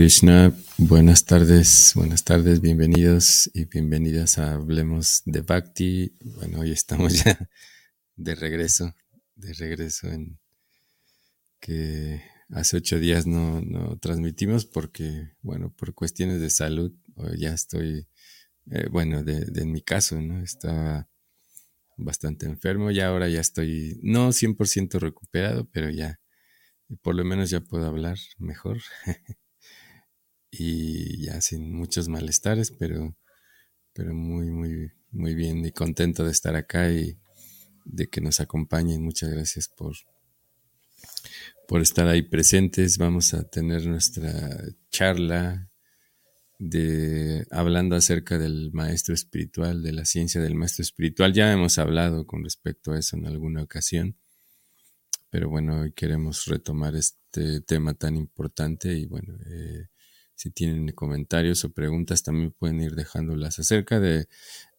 Krishna, buenas tardes, buenas tardes, bienvenidos y bienvenidas a Hablemos de Bhakti. Bueno, hoy estamos ya de regreso, de regreso en que hace ocho días no, no transmitimos porque, bueno, por cuestiones de salud, ya estoy, eh, bueno, de, de, en mi caso, ¿no? Estaba bastante enfermo y ahora ya estoy, no 100% recuperado, pero ya, por lo menos ya puedo hablar mejor. y ya sin muchos malestares, pero, pero muy, muy, muy bien y contento de estar acá y de que nos acompañen. Muchas gracias por, por estar ahí presentes. Vamos a tener nuestra charla de hablando acerca del maestro espiritual, de la ciencia del maestro espiritual. Ya hemos hablado con respecto a eso en alguna ocasión, pero bueno, hoy queremos retomar este tema tan importante y bueno, eh, si tienen comentarios o preguntas, también pueden ir dejándolas acerca de,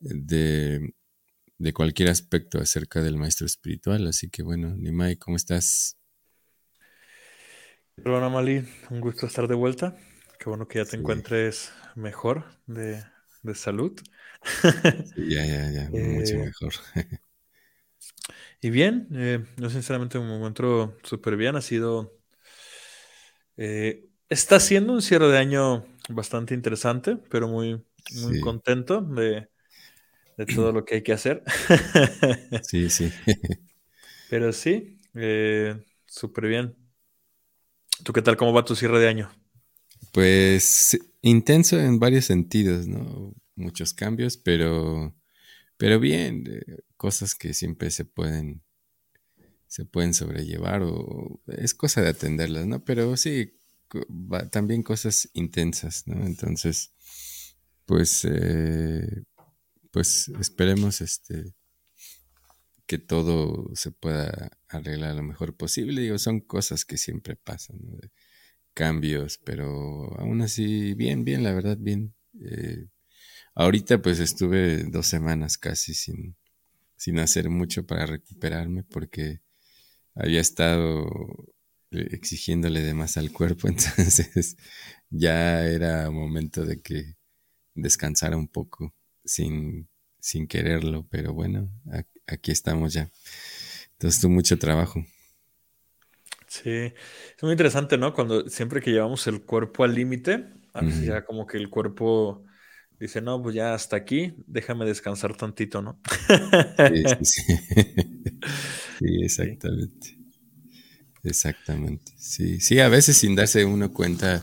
de, de cualquier aspecto acerca del maestro espiritual. Así que bueno, Nimai, ¿cómo estás? Hola, Mali, un gusto estar de vuelta. Qué bueno que ya te sí. encuentres mejor de, de salud. Sí, ya, ya, ya, mucho Eh, mejor. y bien, eh, yo sinceramente me encuentro súper bien. Ha sido. eh, está siendo un cierre de año bastante interesante, pero muy, muy Sí, contento de, de todo lo que hay que hacer. sí, sí. Pero sí, eh, súper bien. ¿Tú qué tal? ¿Cómo va tu cierre de año? Pues intenso en varios sentidos, ¿no? Muchos cambios, pero, pero bien, eh, cosas que siempre se pueden, se pueden sobrellevar o es cosa de atenderlas, ¿no? Pero sí, también cosas intensas, ¿no? Entonces, pues, eh, pues esperemos este, que todo se pueda arreglar lo mejor posible. Digo, son cosas que siempre pasan, cambios, pero aún así, bien, bien, la verdad, bien. Eh, ahorita pues estuve dos semanas casi sin, sin hacer mucho para recuperarme porque había estado exigiéndole de más al cuerpo, entonces ya era momento de que descansara un poco sin, sin quererlo, pero bueno, aquí estamos ya. Entonces tuvo mucho trabajo. Sí, es muy interesante, ¿no? Cuando siempre que llevamos el cuerpo al límite, a veces ya como que el cuerpo dice, no, pues ya hasta aquí, déjame descansar tantito, ¿no? Sí, sí. Sí, Sí, exactamente. Exactamente. Sí, sí, a veces sin darse uno cuenta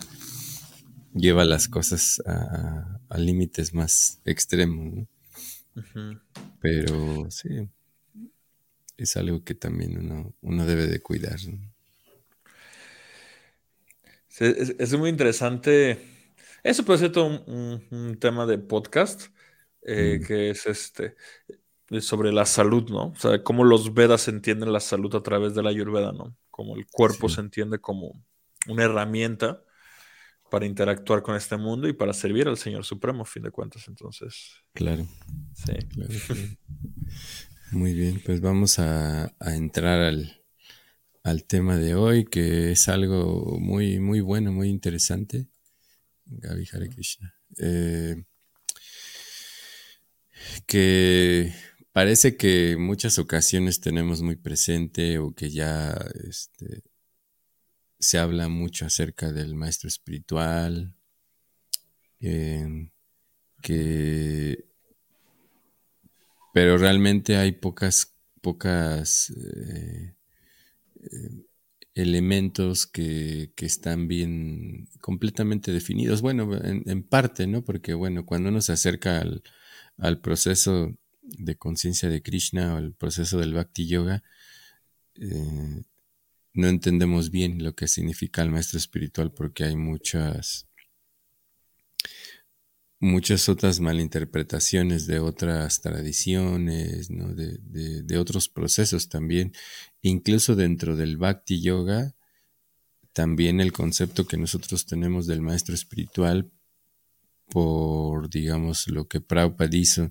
lleva las cosas a, a límites más extremos, ¿no? Pero sí, es algo que también uno, uno debe de cuidar, ¿no? Sí, es, es muy interesante. Eso puede ser todo un, un- un tema de podcast, eh, Mm, que es este, sobre la salud, ¿no? O sea, cómo los Vedas entienden la salud a través de la Ayurveda, ¿no? Como el cuerpo sí, se entiende como una herramienta para interactuar con este mundo y para servir al Señor Supremo, a fin de cuentas. Entonces, claro, sí. claro, claro. Muy bien, pues vamos a, a entrar al, al tema de hoy, que es algo muy, muy bueno, muy interesante. Gaby Hare Krishna. Eh, que parece que muchas ocasiones tenemos muy presente o que ya este, se habla mucho acerca del maestro espiritual, eh, que, pero realmente hay pocas, pocas eh, eh, elementos que, que, están bien completamente definidos. Bueno, en, en, parte, ¿no? Porque, bueno, cuando uno se acerca al, al proceso de conciencia de Krishna o al proceso del Bhakti Yoga, eh, no entendemos bien lo que significa el maestro espiritual porque hay muchas muchas otras malinterpretaciones de otras tradiciones, ¿no? de, de, de, otros procesos también, incluso dentro del Bhakti Yoga, también el concepto que nosotros tenemos del maestro espiritual, por, digamos, lo que Prabhupada hizo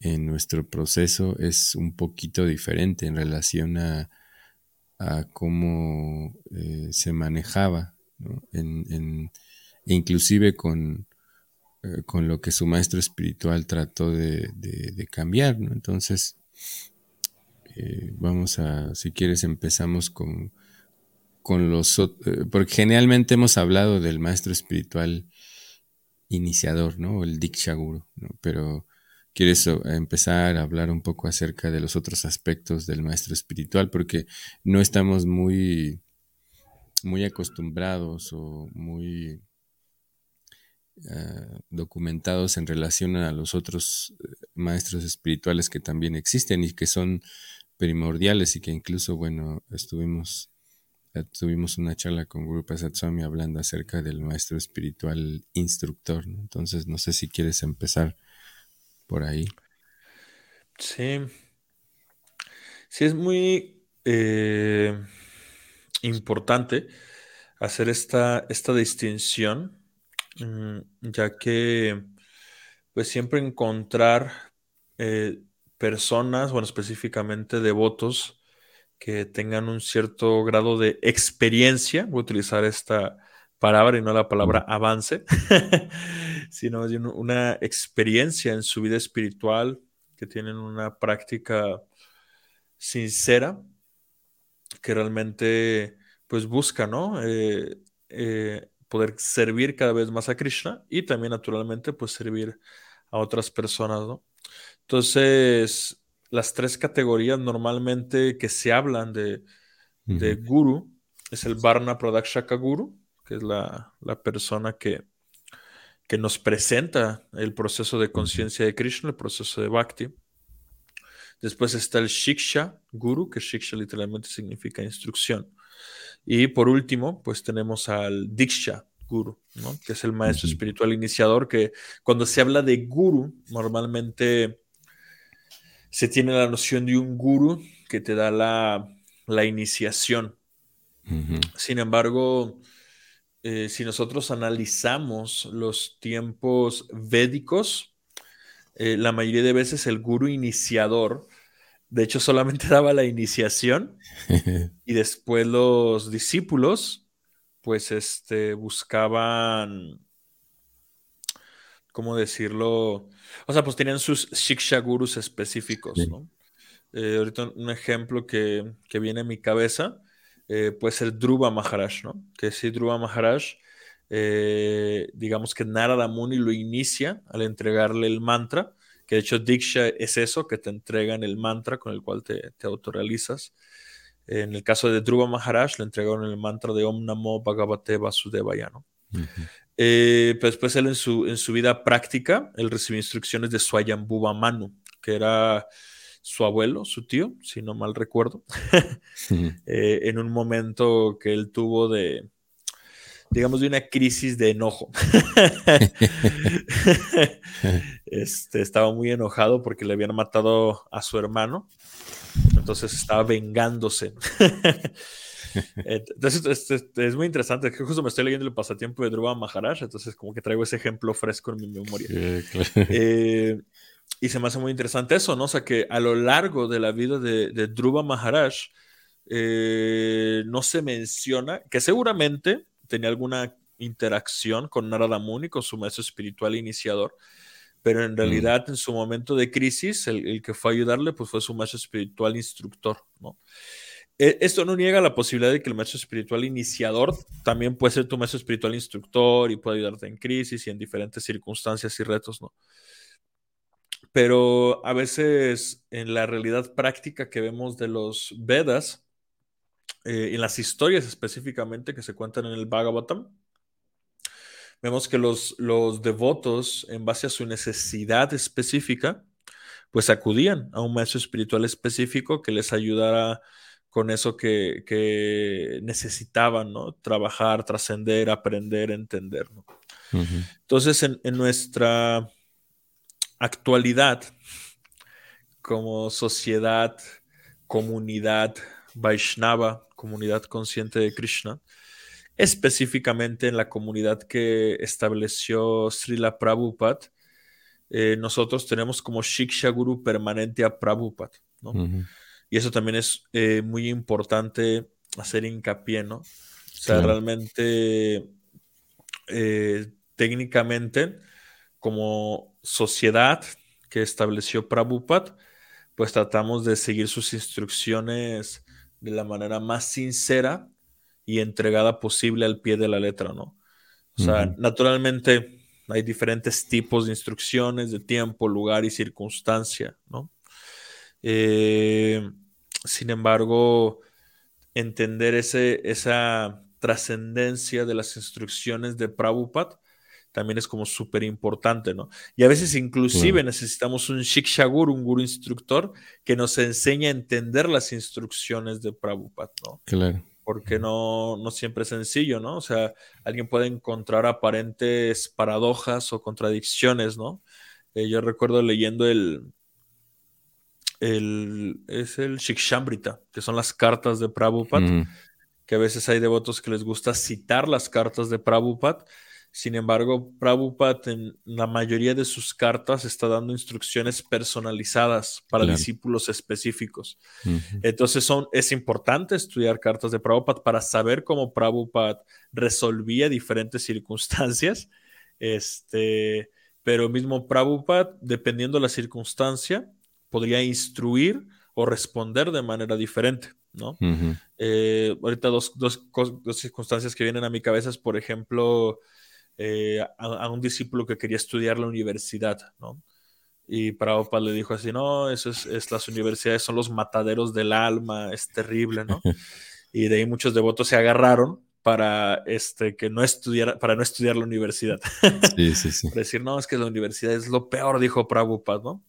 en nuestro proceso, es un poquito diferente en relación a, a cómo eh, se manejaba en, inclusive con, eh, con lo que su maestro espiritual trató de, cambiar. ¿no? Entonces, eh, vamos a, si quieres, empezamos con, con los... Porque generalmente hemos hablado del maestro espiritual iniciador, ¿no? El Diksha Guru, ¿no? Pero quieres empezar a hablar un poco acerca de los otros aspectos del maestro espiritual, porque no estamos muy, muy acostumbrados o muy eh, documentados en relación a los otros eh, maestros espirituales que también existen y que son primordiales y que incluso, bueno, estuvimos eh, tuvimos una charla con Guru Prasad hablando acerca del maestro espiritual instructor, Entonces, no sé si quieres empezar por ahí. Sí. Sí, es muy eh, importante hacer esta, esta distinción, mm, ya que pues siempre encontrar eh, personas, bueno, específicamente devotos, que tengan un cierto grado de experiencia, voy a utilizar esta palabra y no la palabra avance, sino una experiencia en su vida espiritual, que tienen una práctica sincera, que realmente pues busca, ¿no? Eh, eh, poder servir cada vez más a Krishna y también naturalmente pues servir a otras personas, ¿no? Entonces, las tres categorías normalmente que se hablan de, guru es el Varna Pradakshaka Guru, que es la, persona que, que, nos presenta el proceso de conciencia de Krishna, el proceso de Bhakti. Después está el Shiksha Guru, que Shiksha literalmente significa instrucción. Y por último, pues tenemos al Diksha Guru, que es el maestro espiritual iniciador, que cuando se habla de Guru, normalmente se tiene la noción de un guru que te da la, iniciación. Sin embargo, eh, si nosotros analizamos los tiempos védicos, eh, la mayoría de veces el guru iniciador, de hecho, solamente daba la iniciación y después los discípulos, pues, este, buscaban, ¿cómo decirlo? O sea, pues tenían sus Shiksha Gurus específicos, ¿no? Eh, ahorita un ejemplo que, viene a mi cabeza eh, puede ser Dhruva Maharaj, ¿no? Que si Dhruva Maharaj, eh, digamos que Narada Muni lo inicia al entregarle el mantra, que de hecho Diksha es eso, que te entregan el mantra con el cual te, te autorrealizas. En el caso de Dhruva Maharaj, le entregaron el mantra de Om Namo Bhagavate Vasudevaya, ¿no? Eh, pero después él en su, en su vida práctica, él recibió instrucciones de Swayambhuva Manu, que era su abuelo, su tío, si no mal recuerdo, eh, en un momento que él tuvo de, digamos, de una crisis de enojo. este, estaba muy enojado porque le habían matado a su hermano, entonces estaba vengándose. Entonces, es, muy interesante. Que justo me estoy leyendo el pasatiempo de Dhruva Maharaj, entonces como que traigo ese ejemplo fresco en mi memoria. Eh, y se me hace muy interesante eso, ¿no? O sea, que a lo largo de la vida de, de Dhruva Maharaj eh, no se menciona, que seguramente tenía alguna interacción con Narada Muni, con su maestro espiritual iniciador, pero en mm. realidad en su momento de crisis, el, el, que fue a ayudarle, pues fue su maestro espiritual instructor, ¿no? E, esto no niega la posibilidad de que el maestro espiritual iniciador también puede ser tu maestro espiritual instructor y puede ayudarte en crisis y en diferentes circunstancias y retos, ¿no? Pero a veces en la realidad práctica que vemos de los Vedas, eh, en las historias específicamente que se cuentan en el Bhagavatam, vemos que los, los devotos, en base a su necesidad específica, pues acudían a un maestro espiritual específico que les ayudara con eso que, necesitaban, ¿no? Trabajar, trascender, aprender, entender, Entonces, en, nuestra actualidad, como sociedad, comunidad Vaishnava, comunidad consciente de Krishna, específicamente en la comunidad que estableció Srila Prabhupada, eh, nosotros tenemos como Shiksha Guru permanente a Prabhupada, ¿no? Y eso también es eh, muy importante hacer hincapié, ¿no? O sea, realmente, eh, técnicamente, como sociedad que estableció Prabhupada, pues tratamos de seguir sus instrucciones de la manera más sincera y entregada posible al pie de la letra, ¿no? O sea, naturalmente hay diferentes tipos de instrucciones de tiempo, lugar y circunstancia, ¿no? Eh, sin embargo, entender ese, esa trascendencia de las instrucciones de Prabhupada también es como súper importante, ¿no? Y a veces inclusive necesitamos un Shikshagur, un guru instructor, que nos enseñe a entender las instrucciones de Prabhupada, ¿no? Claro. Porque no, no siempre es sencillo, ¿no? O sea, alguien puede encontrar aparentes paradojas o contradicciones, ¿no? Eh, yo recuerdo leyendo el, el, es el Shikshambrita, que son las cartas de Prabhupada, que a veces hay devotos que les gusta citar las cartas de Prabhupada, sin embargo, Prabhupada en la mayoría de sus cartas está dando instrucciones personalizadas para discípulos específicos. Entonces son, es importante estudiar cartas de Prabhupada para saber cómo Prabhupada resolvía diferentes circunstancias. Este, pero mismo Prabhupada, dependiendo de la circunstancia, podría instruir o responder de manera diferente. ¿no? Eh, ahorita dos, dos, dos, circunstancias que vienen a mi cabeza es, por ejemplo, eh, a, un discípulo que quería estudiar la universidad, ¿no? Y Prabhupada le dijo así, no, eso es, las universidades son los mataderos del alma, es terrible, ¿no? y de ahí muchos devotos se agarraron para este que no estudiar para no estudiar la universidad. Sí, sí, sí. decir, no, es que la universidad es lo peor, dijo Prabhupada, ¿no?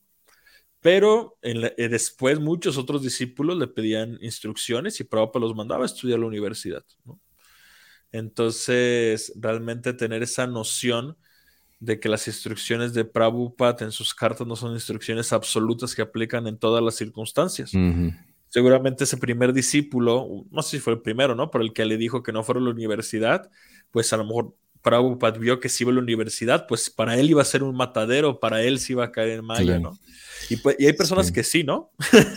Pero eh, después muchos otros discípulos le pedían instrucciones y Prabhupada los mandaba a estudiar la universidad, ¿no? Entonces, realmente tener esa noción de que las instrucciones de Prabhupada en sus cartas no son instrucciones absolutas que aplican en todas las circunstancias. Seguramente ese primer discípulo, no sé si fue el primero, ¿no? Pero el que le dijo que no fuera a la universidad, pues a lo mejor Prabhupada vio que si iba a la universidad, pues para él iba a ser un matadero, para él sí iba a caer en Maya, ¿no? Pues, y, hay personas que sí, ¿no?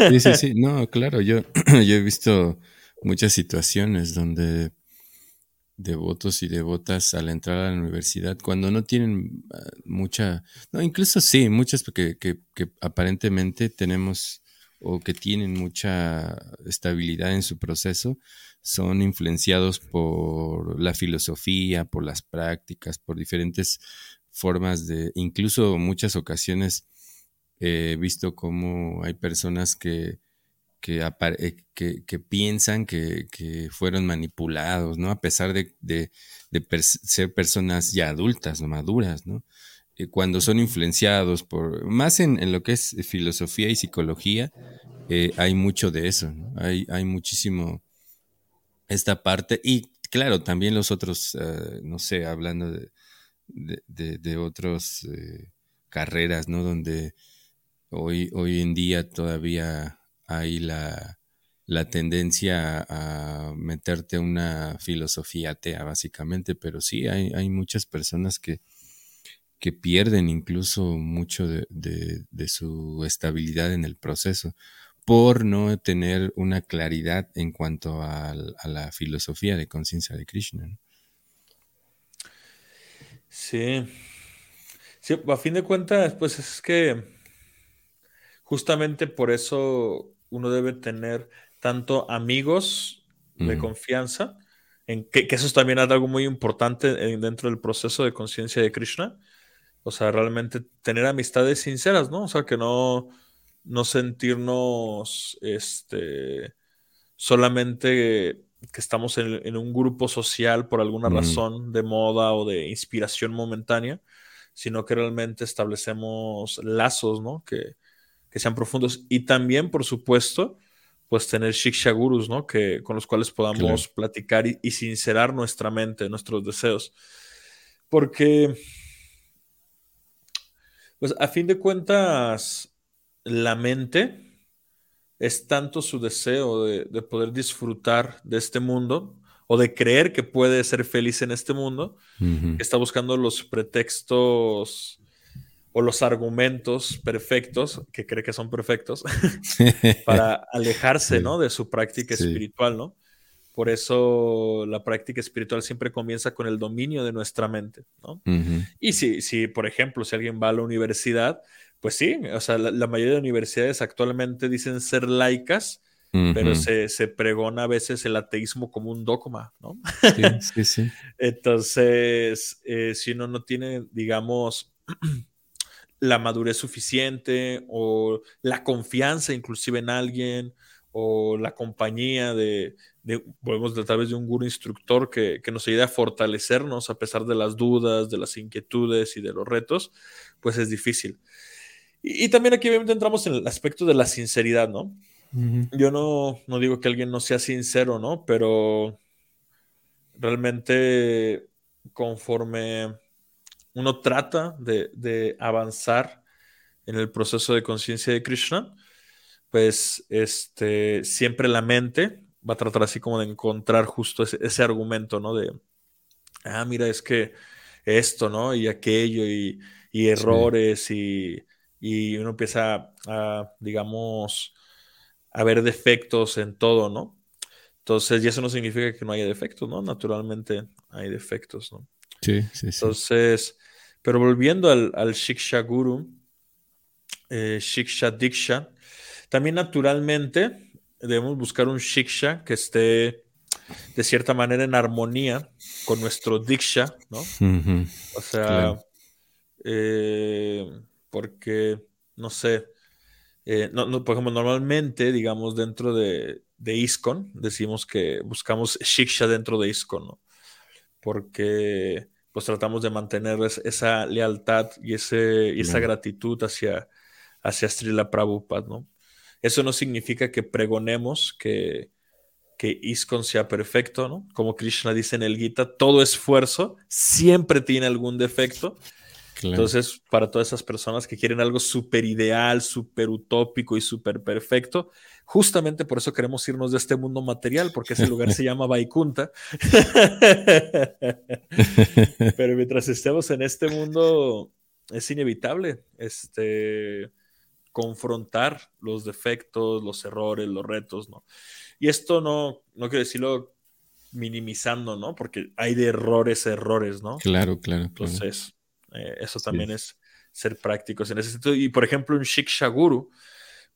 Sí, sí, sí. No, claro, yo, yo he visto muchas situaciones donde devotos y devotas al entrar a la universidad cuando no tienen ah, mucha, no, incluso sí, muchas que, que, aparentemente tenemos o que tienen mucha estabilidad en su proceso, son influenciados por la filosofía, por las prácticas, por diferentes formas de, incluso muchas ocasiones he visto cómo hay personas que eh, que, piensan que, fueron manipulados, ¿no? A pesar de, ser personas ya adultas, maduras, ¿no? Eh, cuando son influenciados por, más en, lo que es filosofía y psicología, eh, hay mucho de eso. Hay, muchísimo esta parte y claro, también los otros, no sé, hablando de, de, de otras carreras, ¿no? Donde hoy en día todavía hay la, tendencia a, meterte una filosofía atea, básicamente, pero sí, hay, hay muchas personas que, que pierden incluso mucho de, su estabilidad en el proceso por no tener una claridad en cuanto a, la filosofía de conciencia de Krishna. Sí. sí. A fin de cuentas, pues es que justamente por eso uno debe tener tanto amigos de confianza, en que, eso es también algo muy importante dentro del proceso de conciencia de Krishna. O sea, realmente tener amistades sinceras, ¿no? O sea, que no, no sentirnos este, solamente que estamos en, un grupo social por alguna razón de moda o de inspiración momentánea, sino que realmente establecemos lazos, ¿no? Que, que sean profundos y también, por supuesto, pues tener shikshagurus, ¿no? Que, con los cuales podamos platicar y, sincerar nuestra mente, nuestros deseos. Porque, pues a fin de cuentas, la mente es tanto su deseo de, poder disfrutar de este mundo o de creer que puede ser feliz en este mundo, que está buscando los pretextos o los argumentos perfectos, que cree que son perfectos, para alejarse, ¿no? De su práctica espiritual, ¿no? Por eso la práctica espiritual siempre comienza con el dominio de nuestra mente, ¿no? Y si, si, por ejemplo, si alguien va a la universidad, pues sí, o sea, la, mayoría de universidades actualmente dicen ser laicas, pero se, se, pregona a veces el ateísmo como un dogma, ¿no? Sí, sí, sí. Entonces, eh, si uno no tiene, digamos, la madurez suficiente o la confianza inclusive en alguien o la compañía de, podemos tal vez de un gurú instructor que, nos ayude a fortalecernos a pesar de las dudas, de las inquietudes y de los retos, pues es difícil. Y, también aquí obviamente entramos en el aspecto de la sinceridad, ¿no? Yo no, no digo que alguien no sea sincero, ¿no? Pero realmente conforme uno trata de, avanzar en el proceso de conciencia de Krishna, pues este, siempre la mente va a tratar así como de encontrar justo ese, argumento, ¿no? De, ah, mira, es que esto, ¿no? Y aquello, y, errores, y, uno empieza a, digamos, a ver defectos en todo, ¿no? Entonces, y eso no significa que no haya defectos, ¿no? Naturalmente hay defectos, ¿no? Sí, sí, sí. Entonces, pero volviendo al, al Shiksha Guru, eh, Shiksha Diksha, también naturalmente debemos buscar un Shiksha que esté de cierta manera en armonía con nuestro Diksha, ¿no? O sea, eh, porque, no sé, eh, no, por ejemplo, normalmente, digamos, dentro de, de ISKCON, decimos que buscamos Shiksha dentro de ISKCON, ¿no? Porque pues tratamos de mantener esa lealtad y, ese, esa gratitud hacia, hacia Srila Prabhupada, ¿no? Eso no significa que pregonemos que, que ISKCON sea perfecto, ¿no? Como Krishna dice en el Gita, todo esfuerzo siempre tiene algún defecto. Entonces, para todas esas personas que quieren algo súper ideal, súper utópico y súper perfecto, Justamente por eso queremos irnos de este mundo material, porque ese lugar se llama Vaikunta. Pero mientras estemos en este mundo, es inevitable este, confrontar los defectos, los errores, los retos, ¿no? Y esto no, no quiero decirlo minimizando, ¿no? Porque hay de errores errores, ¿no? Claro, claro. Entonces, eh, eso también es ser prácticos en ese sentido. Y por ejemplo, un Shikshaguru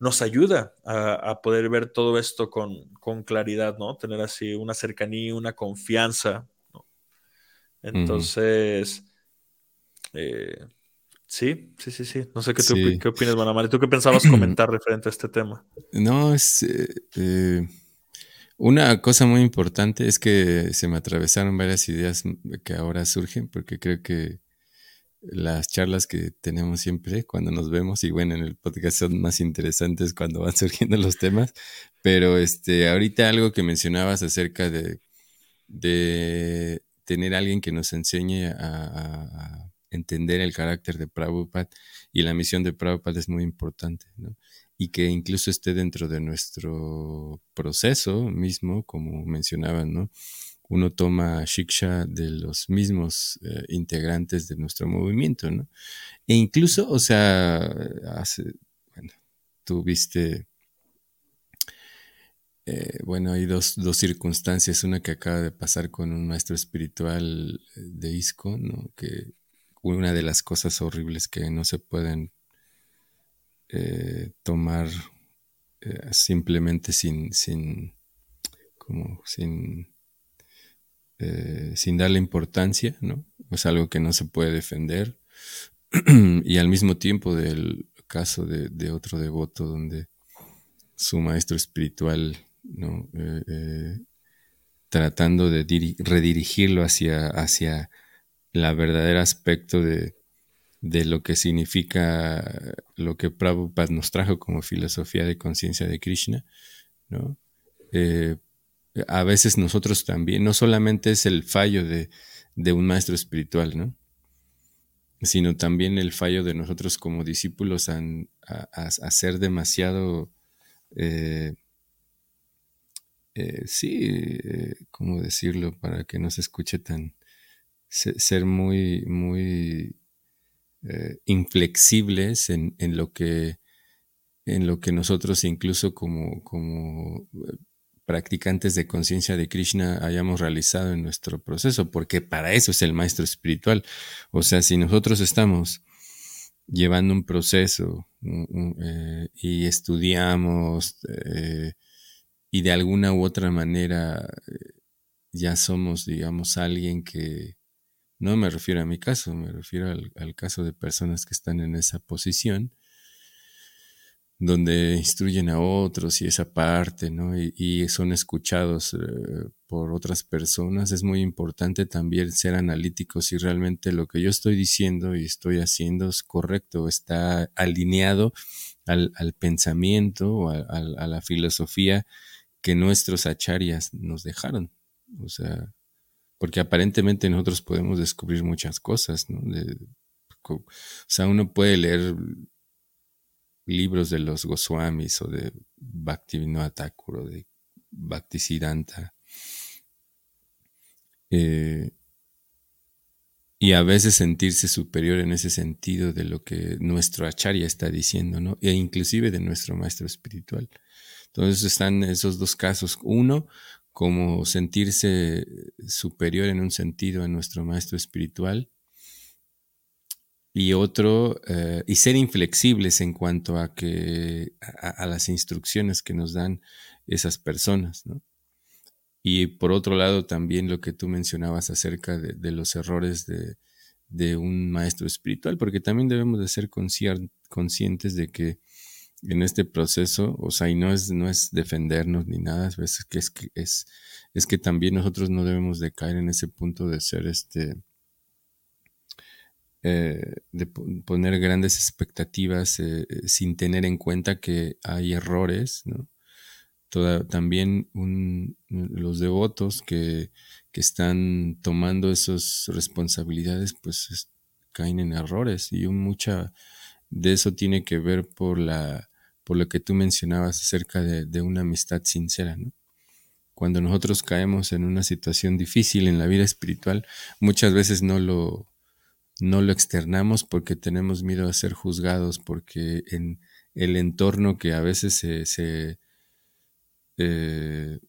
nos ayuda a, poder ver todo esto con, claridad, ¿no? Tener así una cercanía, una confianza, ¿no? Entonces, eh, sí, sí, sí, sí. No sé qué, qué opinas, Manamari. ¿Tú qué pensabas comentar referente a este tema? No, es... Eh, eh, una cosa muy importante es que se me atravesaron varias ideas que ahora surgen, porque creo que las charlas que tenemos siempre cuando nos vemos y bueno, en el podcast son más interesantes cuando van surgiendo los temas, pero este, ahorita algo que mencionabas acerca de, de tener alguien que nos enseñe a, entender el carácter de Prabhupada y la misión de Prabhupada es muy importante, ¿no? Y que incluso esté dentro de nuestro proceso mismo, como mencionaban, ¿no? Uno toma shiksha de los mismos eh, integrantes de nuestro movimiento, ¿no? E incluso, o sea, hace, bueno, tuviste, eh, bueno, hay dos, dos, circunstancias, una que acaba de pasar con un maestro espiritual de ISCO, ¿no? Que una de las cosas horribles que no se pueden eh, tomar simplemente sin, sin, como, sin eh, sin darle importancia, ¿no? Es algo que no se puede defender. y al mismo tiempo del caso de, otro devoto donde su maestro espiritual, ¿no? Eh, eh, tratando de redirigirlo hacia, hacia la verdadera aspecto de, de, lo que significa lo que Prabhupada nos trajo como filosofía de conciencia de Krishna, ¿no? A veces nosotros también, no solamente es el fallo de, un maestro espiritual, ¿no? Sino también el fallo de nosotros como discípulos a, ser demasiado, eh, eh, sí, eh, ¿cómo decirlo? Para que no se escuche tan, ser muy, muy inflexibles en, lo que en lo que nosotros incluso como, como practicantes de conciencia de Krishna hayamos realizado en nuestro proceso, porque para eso es el maestro espiritual. O sea, si nosotros estamos llevando un proceso eh, y estudiamos eh, y de alguna u otra manera eh, ya somos, digamos, alguien que, no me refiero a mi caso, me refiero al caso de personas que están en esa posición, donde instruyen a otros y esa parte, ¿no? Y, son escuchados eh, por otras personas. Es muy importante también ser analíticos si realmente lo que yo estoy diciendo y estoy haciendo es correcto, está alineado al, pensamiento o a, la filosofía que nuestros acharyas nos dejaron. O sea, porque aparentemente nosotros podemos descubrir muchas cosas, ¿no? o sea, uno puede leer libros de los Goswamis o de Bhaktivinoda Thakur o de Bhaktisiddhanta. Eh, y a veces sentirse superior en ese sentido de lo que nuestro acharya está diciendo, ¿no? E inclusive de nuestro maestro espiritual. Entonces están esos dos casos. Uno, como sentirse superior en un sentido a nuestro maestro espiritual, y otro, eh, y ser inflexibles en cuanto a que a, las instrucciones que nos dan esas personas, ¿no? Y por otro lado, también lo que tú mencionabas acerca de, los errores de, un maestro espiritual, porque también debemos de ser conscientes de que en este proceso, o sea, y no es, no es defendernos ni nada, es que, es, es, es que también nosotros no debemos de caer en ese punto de ser este, eh, de poner grandes expectativas eh, eh, sin tener en cuenta que hay errores, también los devotos que, están tomando esas responsabilidades, pues caen en errores y mucha de eso tiene que ver por la por lo que tú mencionabas acerca de, una amistad sincera. Cuando nosotros caemos en una situación difícil en la vida espiritual, muchas veces no lo, no lo externamos porque tenemos miedo a ser juzgados, porque en el entorno que a veces se, se, eh,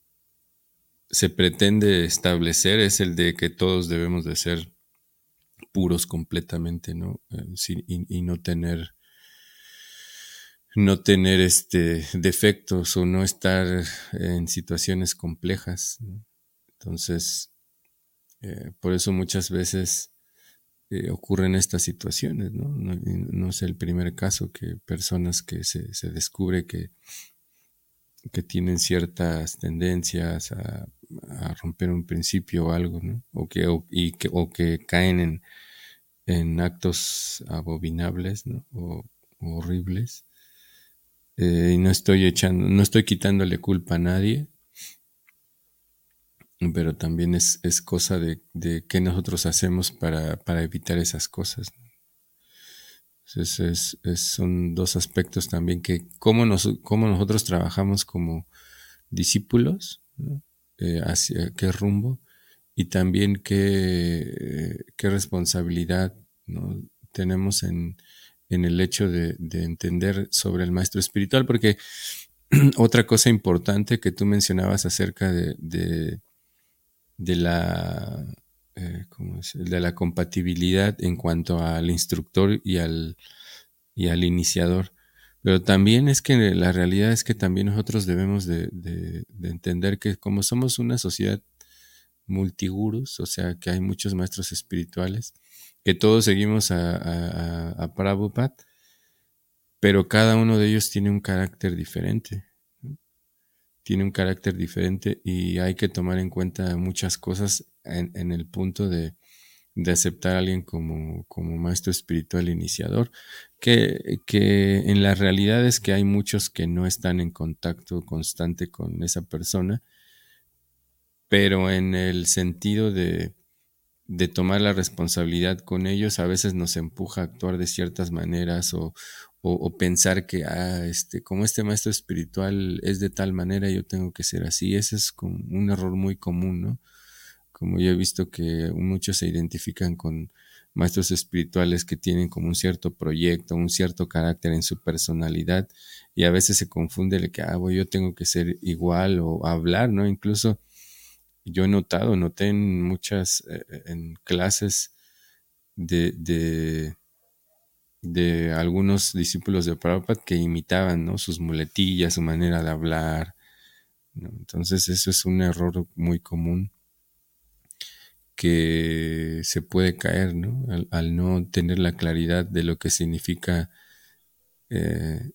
pretende establecer es el de que todos debemos de ser puros completamente, ¿no? Eh, y, no tener no tener este defectos o no estar en situaciones complejas. Entonces, eh, por eso muchas veces eh, ocurren estas situaciones, ¿no? ¿no? es el primer caso que personas que se, se descubre que, que tienen ciertas tendencias a, romper un principio o algo, ¿no? O que, y que, o que caen en, en actos abominables, ¿no? O, horribles. Eh, y no estoy echando, no estoy quitándole culpa a nadie, pero también es, cosa de, de, qué nosotros hacemos para, evitar esas cosas. Entonces son dos aspectos también que cómo, nos, nosotros trabajamos como discípulos, eh, hacia qué rumbo y también qué, qué responsabilidad tenemos en, el hecho de, entender sobre el maestro espiritual, porque otra cosa importante que tú mencionabas acerca de de la, eh, de la compatibilidad en cuanto al instructor y al, y al iniciador. Pero también es que la realidad es que también nosotros debemos de, entender que como somos una sociedad multigurus, o sea que hay muchos maestros espirituales, que todos seguimos a, a, a Prabhupada, pero cada uno de ellos tiene un carácter diferente tiene un carácter diferente y hay que tomar en cuenta muchas cosas en, el punto de, aceptar a alguien como, maestro espiritual iniciador, que, que, en la realidad es que hay muchos que no están en contacto constante con esa persona, pero en el sentido de, de tomar la responsabilidad con ellos, a veces nos empuja a actuar de ciertas maneras o, o, pensar que, ah, este, como este maestro espiritual es de tal manera, yo tengo que ser así. Ese es como un error muy común, ¿no? Como yo he visto que muchos se identifican con maestros espirituales que tienen como un cierto proyecto, un cierto carácter en su personalidad y a veces se confunde el que, ah, yo tengo que ser igual o hablar, ¿no? Incluso yo he notado, noté en muchas, eh, en clases de, de, algunos discípulos de Prabhupada que imitaban, ¿no? Sus muletillas, su manera de hablar. Entonces eso es un error muy común que se puede caer, ¿no? Al, no tener la claridad de lo que significa eh,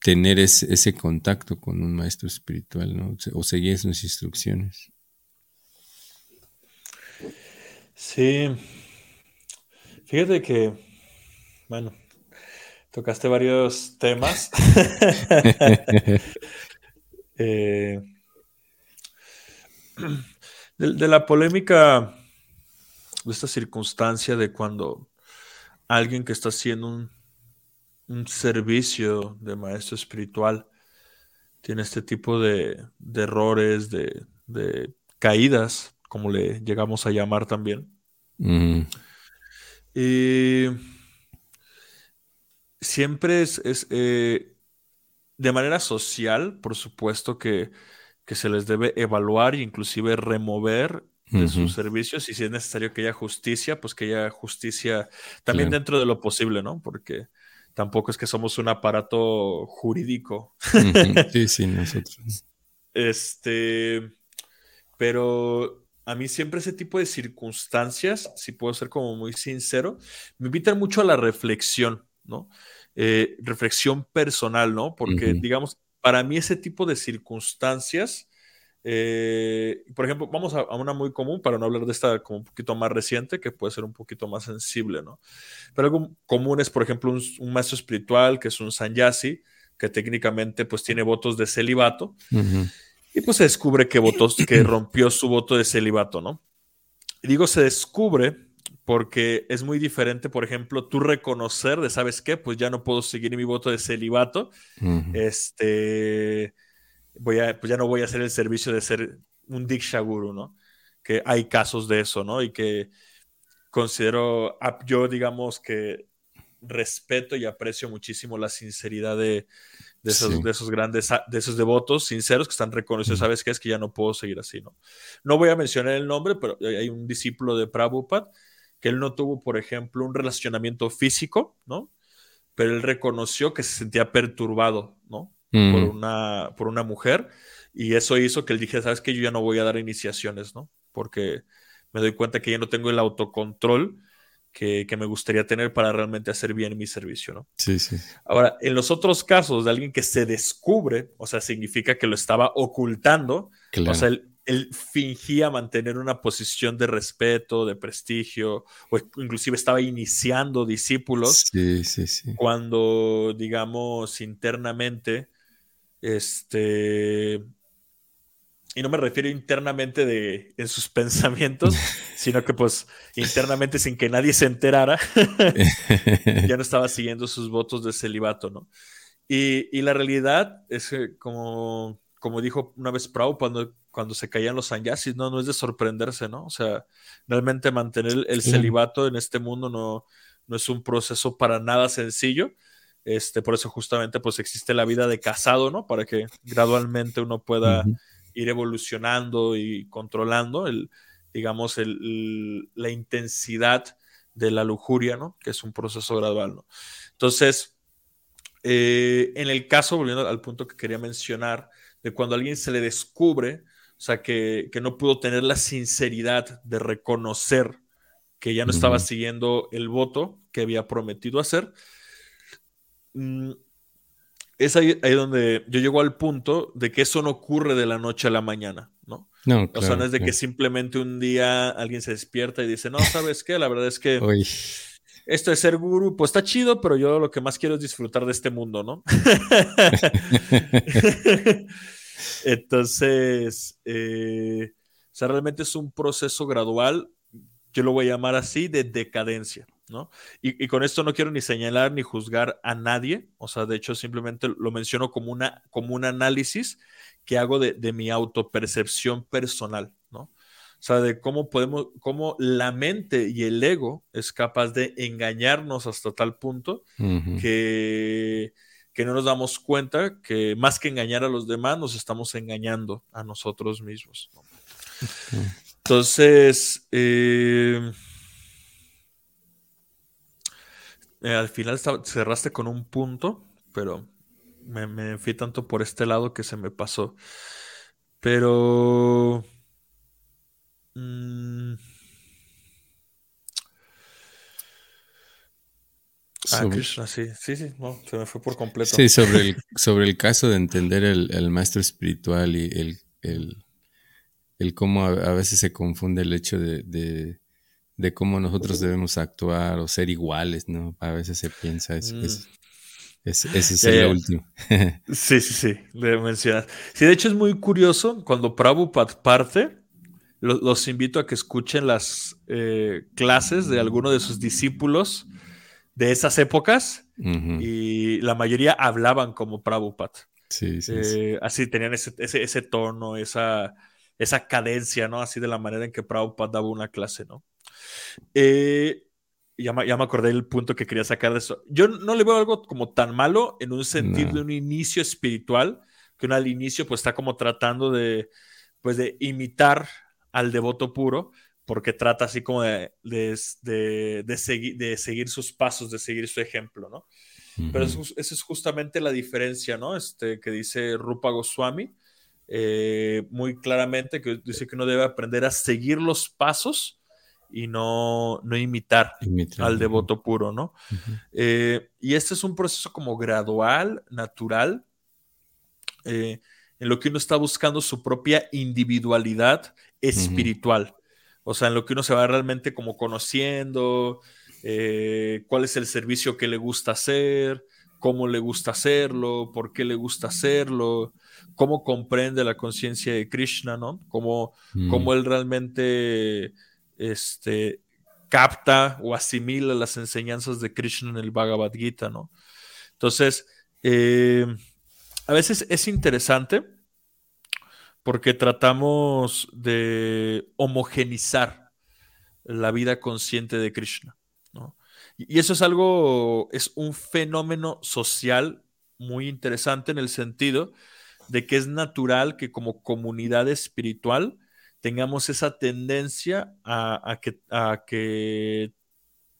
tener ese, contacto con un maestro espiritual, ¿no? O seguir sus instrucciones. Sí. Fíjate que, bueno, tocaste varios temas. eh, de, la polémica, de esta circunstancia de cuando alguien que está haciendo un, servicio de maestro espiritual tiene este tipo de, errores, de, caídas, como le llegamos a llamar también. Y siempre es, eh, de manera social, por supuesto que que se les debe evaluar e inclusive remover de sus servicios y si es necesario que haya justicia, pues que haya justicia también dentro de lo posible, ¿no? Porque tampoco es que somos un aparato jurídico. Sí, sí, nosotros. Este, pero a mí siempre ese tipo de circunstancias, si puedo ser como muy sincero, me invitan mucho a la reflexión, ¿no? Eh, reflexión personal, ¿no? Porque, digamos, para mí ese tipo de circunstancias, eh, por ejemplo, vamos a, una muy común, para no hablar de esta como un poquito más reciente, que puede ser un poquito más sensible, ¿no? Pero algo común es, por ejemplo, un, maestro espiritual que es un sanyasi, que técnicamente pues tiene votos de celibato, y pues se descubre que, votos, que rompió su voto de celibato, ¿no? Y digo, se descubre porque es muy diferente, por ejemplo, tú reconocer de, ¿sabes qué? Pues ya no puedo seguir mi voto de celibato, este, voy a, pues ya no voy a hacer el servicio de ser un Diksha Guru, ¿no? Que hay casos de eso, ¿no? Y que considero, yo digamos que respeto y aprecio muchísimo la sinceridad de, esos, de esos, grandes, de esos devotos sinceros que están reconociendo, ¿sabes qué? Es que ya no puedo seguir así, ¿no? No voy a mencionar el nombre, pero hay un discípulo de Prabhupada que él no tuvo, por ejemplo, un relacionamiento físico, ¿no? Pero él reconoció que se sentía perturbado, ¿no? Por, mm. una, por una mujer. Y eso hizo que él dijera, sabes que yo ya no voy a dar iniciaciones, ¿no? Porque me doy cuenta que ya no tengo el autocontrol que, me gustaría tener para realmente hacer bien mi servicio, ¿no? Sí, sí. Ahora, en los otros casos de alguien que se descubre, o sea, significa que lo estaba ocultando, o sea, él, él fingía mantener una posición de respeto, de prestigio, o inclusive estaba iniciando discípulos. Sí, sí, sí. Cuando, digamos, internamente, este, y no me refiero internamente de, en sus pensamientos, sino que pues internamente sin que nadie se enterara, ya no estaba siguiendo sus votos de celibato, ¿no? Y, y la realidad es que, como, como dijo una vez cuando cuando se caían los sanyasis, ¿no? No es de sorprenderse, ¿no? O sea, realmente mantener el celibato en este mundo no, no es un proceso para nada sencillo. Este, por eso justamente pues existe la vida de casado, ¿no? Para que gradualmente uno pueda ir evolucionando y controlando el, digamos, el, la intensidad de la lujuria, ¿no? Que es un proceso gradual, ¿no? Entonces, eh, en el caso, volviendo al punto que quería mencionar, de cuando a alguien se le descubre o sea, que, no pudo tener la sinceridad de reconocer que ya no estaba siguiendo el voto que había prometido hacer. Mm, es ahí, donde yo llego al punto de que eso no ocurre de la noche a la mañana, ¿no? No, o sea, no es de que simplemente un día alguien se despierta y dice, no, ¿sabes qué? La verdad es que esto de ser guru, pues está chido, pero yo lo que más quiero es disfrutar de este mundo, ¿no? Entonces, eh, o sea, realmente es un proceso gradual, yo lo voy a llamar así, de decadencia, ¿no? Y, con esto no quiero ni señalar ni juzgar a nadie, o sea, de hecho simplemente lo menciono como, una, como un análisis que hago de, de mi autopercepción personal, ¿no? O O sea, de cómo podemos, cómo la mente y el ego es capaz de engañarnos hasta tal punto que, que no nos damos cuenta que más que engañar a los demás, nos estamos engañando a nosotros mismos. Entonces, eh, eh, al final cerraste con un punto, pero me, fui tanto por este lado que se me pasó. Pero... Mm, ah, Krishna, sí, sí, sí, no, se me fue por completo. Sí, sobre el, sobre el caso de entender el, maestro espiritual y el, el, el cómo a, veces se confunde el hecho de, de, cómo nosotros debemos actuar o ser iguales, ¿no? A veces se piensa eso. Mm. ese es el último. sí, sí, sí, le mencionas. Sí, de hecho es muy curioso cuando Prabhupada parte, los invito a que escuchen las eh, clases de alguno de sus discípulos de esas épocas y la mayoría hablaban como Prabhupada. Sí, sí, eh, Así tenían ese, ese, ese tono, esa, esa cadencia, ¿no? Así de la manera en que Prabhupada daba una clase, ¿no? Eh, ya, me, ya me acordé del punto que quería sacar de eso. Yo no le veo algo como tan malo en un sentido de un inicio espiritual, que uno al inicio pues está como tratando de, pues de imitar al devoto puro, porque trata así como de, de, de, seguir, de seguir sus pasos, de seguir su ejemplo, ¿no? Pero esa es justamente la diferencia, ¿no? Este, que dice Rupa Goswami, eh, muy claramente, que dice que uno debe aprender a seguir los pasos y no, no imitar, al devoto puro, ¿no? Eh, y este es un proceso como gradual, natural, eh, en lo que uno está buscando su propia individualidad espiritual. O sea, en lo que uno se va realmente como conociendo, cuál es el servicio que le gusta hacer, cómo le gusta hacerlo, por qué le gusta hacerlo, cómo comprende la conciencia de Krishna, ¿no? Cómo, mm. él realmente este, capta o asimila las enseñanzas de Krishna en el Bhagavad Gita, ¿no? Entonces, eh, a veces es interesante porque tratamos de homogenizar la vida consciente de Krishna. Y eso es algo, es un fenómeno social muy interesante en el sentido de que es natural que como comunidad espiritual tengamos esa tendencia a, que, a que,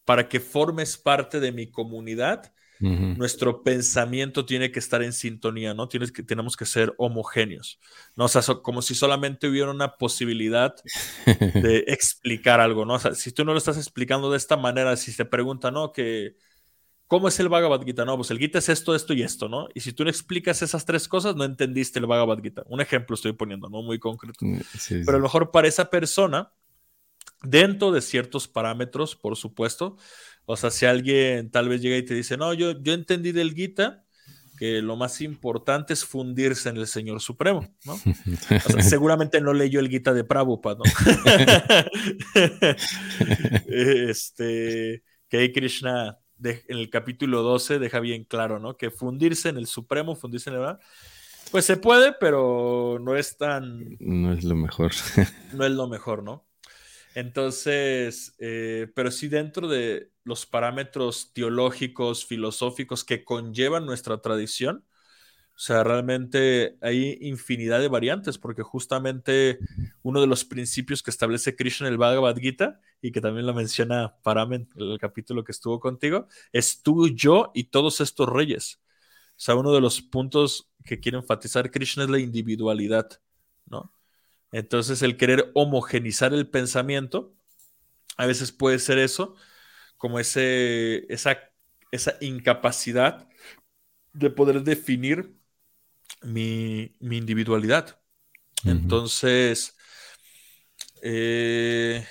para que formes parte de mi comunidad, nuestro pensamiento tiene que estar en sintonía, ¿no? Tienes que, tenemos que ser homogéneos, ¿no? O sea, como si solamente hubiera una posibilidad de explicar algo, ¿no? O sea, si tú no lo estás explicando de esta manera, si te pregunta, ¿no? Que, ¿cómo es el Bhagavad Gita? No, pues el Gita es esto, esto y esto, ¿no? Y si tú no explicas esas tres cosas, no entendiste el Bhagavad Gita. Un ejemplo estoy poniendo, ¿no? Muy concreto. Mm, Pero a lo mejor para esa persona, dentro de ciertos parámetros, por supuesto, o sea, si alguien tal vez llega y te dice, no, yo, yo entendí del Gita que lo más importante es fundirse en el Señor Supremo, ¿no? O sea, seguramente no leyó el Gita de Prabhupada, ¿no? este, que Krishna en el capítulo 12 deja bien claro, ¿no? Que fundirse en el Supremo, fundirse en el... Pues se puede, pero no es tan... No es lo mejor. no es lo mejor, ¿no? Entonces, eh, pero sí dentro de los parámetros teológicos, filosóficos que conllevan nuestra tradición, o sea, realmente hay infinidad de variantes, porque justamente uno de los principios que establece Krishna en el Bhagavad Gita, y que también lo menciona Paramen, el capítulo que estuvo contigo, es tú, yo y todos estos reyes. O sea, uno de los puntos que quiere enfatizar Krishna es la individualidad, ¿no? Entonces, el querer homogenizar el pensamiento, a veces puede ser eso, como ese, esa, esa incapacidad de poder definir mi, individualidad. Entonces, eh,